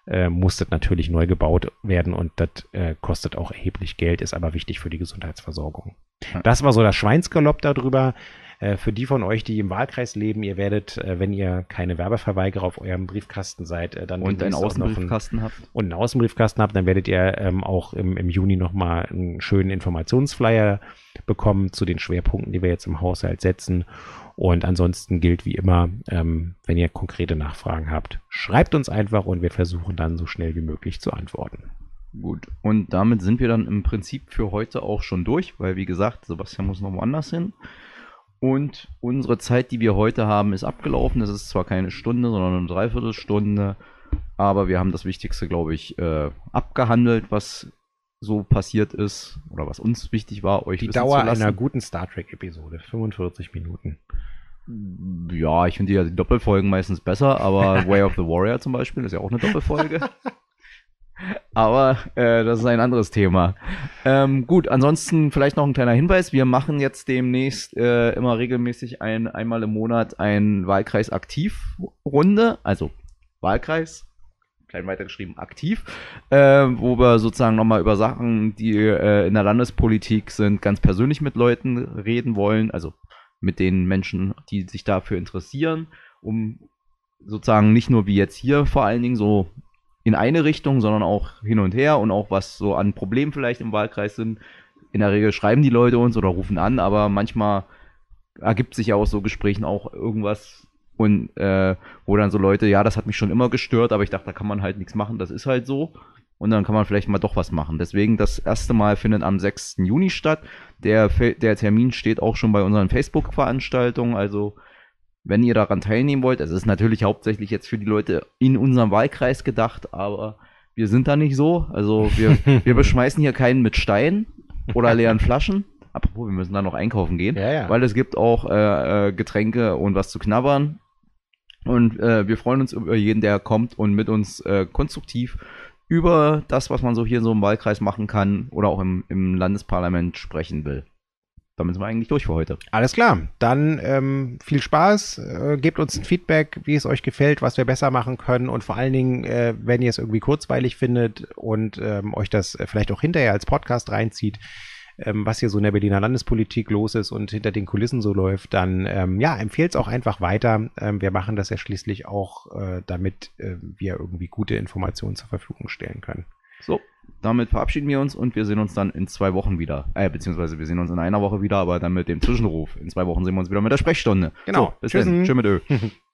äh, muss das natürlich neu gebaut werden und das äh, kostet auch erheblich Geld, ist aber wichtig für die Gesundheitsversorgung. Das war so das Schweinsgalopp darüber. Äh, für die von euch, die im Wahlkreis leben, ihr werdet, äh, wenn ihr keine Werbeverweigerer auf eurem Briefkasten seid, äh, dann Und einen Außenbriefkasten habt. und einen Außenbriefkasten habt, dann werdet ihr ähm, auch im, im Juni nochmal einen schönen Informationsflyer bekommen zu den Schwerpunkten, die wir jetzt im Haushalt setzen. Und ansonsten gilt wie immer, ähm, wenn ihr konkrete Nachfragen habt, schreibt uns einfach und wir versuchen dann so schnell wie möglich zu antworten. Gut, und damit sind wir dann im Prinzip für heute auch schon durch, weil wie gesagt, Sebastian muss noch woanders hin. Und unsere Zeit, die wir heute haben, ist abgelaufen. Es ist zwar keine Stunde, sondern eine Dreiviertelstunde, aber wir haben das Wichtigste, glaube ich, äh, abgehandelt, was so passiert ist oder was uns wichtig war, euch Die Dauer einer guten Star Trek-Episode, 45 Minuten. Ja, ich finde ja die Doppelfolgen meistens besser, aber [LAUGHS] Way of the Warrior zum Beispiel ist ja auch eine Doppelfolge. [LAUGHS] aber äh, das ist ein anderes Thema. Ähm, gut, ansonsten vielleicht noch ein kleiner Hinweis. Wir machen jetzt demnächst äh, immer regelmäßig ein, einmal im Monat ein Wahlkreis aktiv Runde, also Wahlkreis, klein weitergeschrieben aktiv, äh, wo wir sozusagen nochmal über Sachen, die äh, in der Landespolitik sind, ganz persönlich mit Leuten reden wollen, also mit den Menschen, die sich dafür interessieren, um sozusagen nicht nur wie jetzt hier vor allen Dingen so in eine Richtung, sondern auch hin und her und auch was so an Problemen vielleicht im Wahlkreis sind. In der Regel schreiben die Leute uns oder rufen an, aber manchmal ergibt sich ja aus so Gesprächen auch irgendwas und äh, wo dann so Leute, ja, das hat mich schon immer gestört, aber ich dachte, da kann man halt nichts machen, das ist halt so. Und dann kann man vielleicht mal doch was machen. Deswegen das erste Mal findet am 6. Juni statt. Der, der Termin steht auch schon bei unseren Facebook-Veranstaltungen. Also wenn ihr daran teilnehmen wollt, es ist natürlich hauptsächlich jetzt für die Leute in unserem Wahlkreis gedacht, aber wir sind da nicht so. Also wir, [LAUGHS] wir beschmeißen hier keinen mit Steinen oder leeren Flaschen. Apropos, wir müssen da noch einkaufen gehen, Ja, ja. weil es gibt auch äh, äh, Getränke und was zu knabbern. Und äh, wir freuen uns über jeden, der kommt und mit uns äh, konstruktiv über das, was man so hier so im Wahlkreis machen kann oder auch im, im Landesparlament sprechen will. Damit sind wir eigentlich durch für heute. Alles klar, dann ähm, viel Spaß, äh, gebt uns ein Feedback, wie es euch gefällt, was wir besser machen können und vor allen Dingen, äh, wenn ihr es irgendwie kurzweilig findet und ähm, euch das äh, vielleicht auch hinterher als Podcast reinzieht, ähm, was hier so in der Berliner Landespolitik los ist und hinter den Kulissen so läuft, dann ähm, ja, empfehlt es auch einfach weiter. Ähm, wir machen das ja schließlich auch, äh, damit äh, wir irgendwie gute Informationen zur Verfügung stellen können. So, damit verabschieden wir uns und wir sehen uns dann in zwei Wochen wieder. Äh, beziehungsweise wir sehen uns in einer Woche wieder, aber dann mit dem Zwischenruf. In zwei Wochen sehen wir uns wieder mit der Sprechstunde. Genau. So, bis Tschüssen. dann. Tschüss mit Ö. [LAUGHS]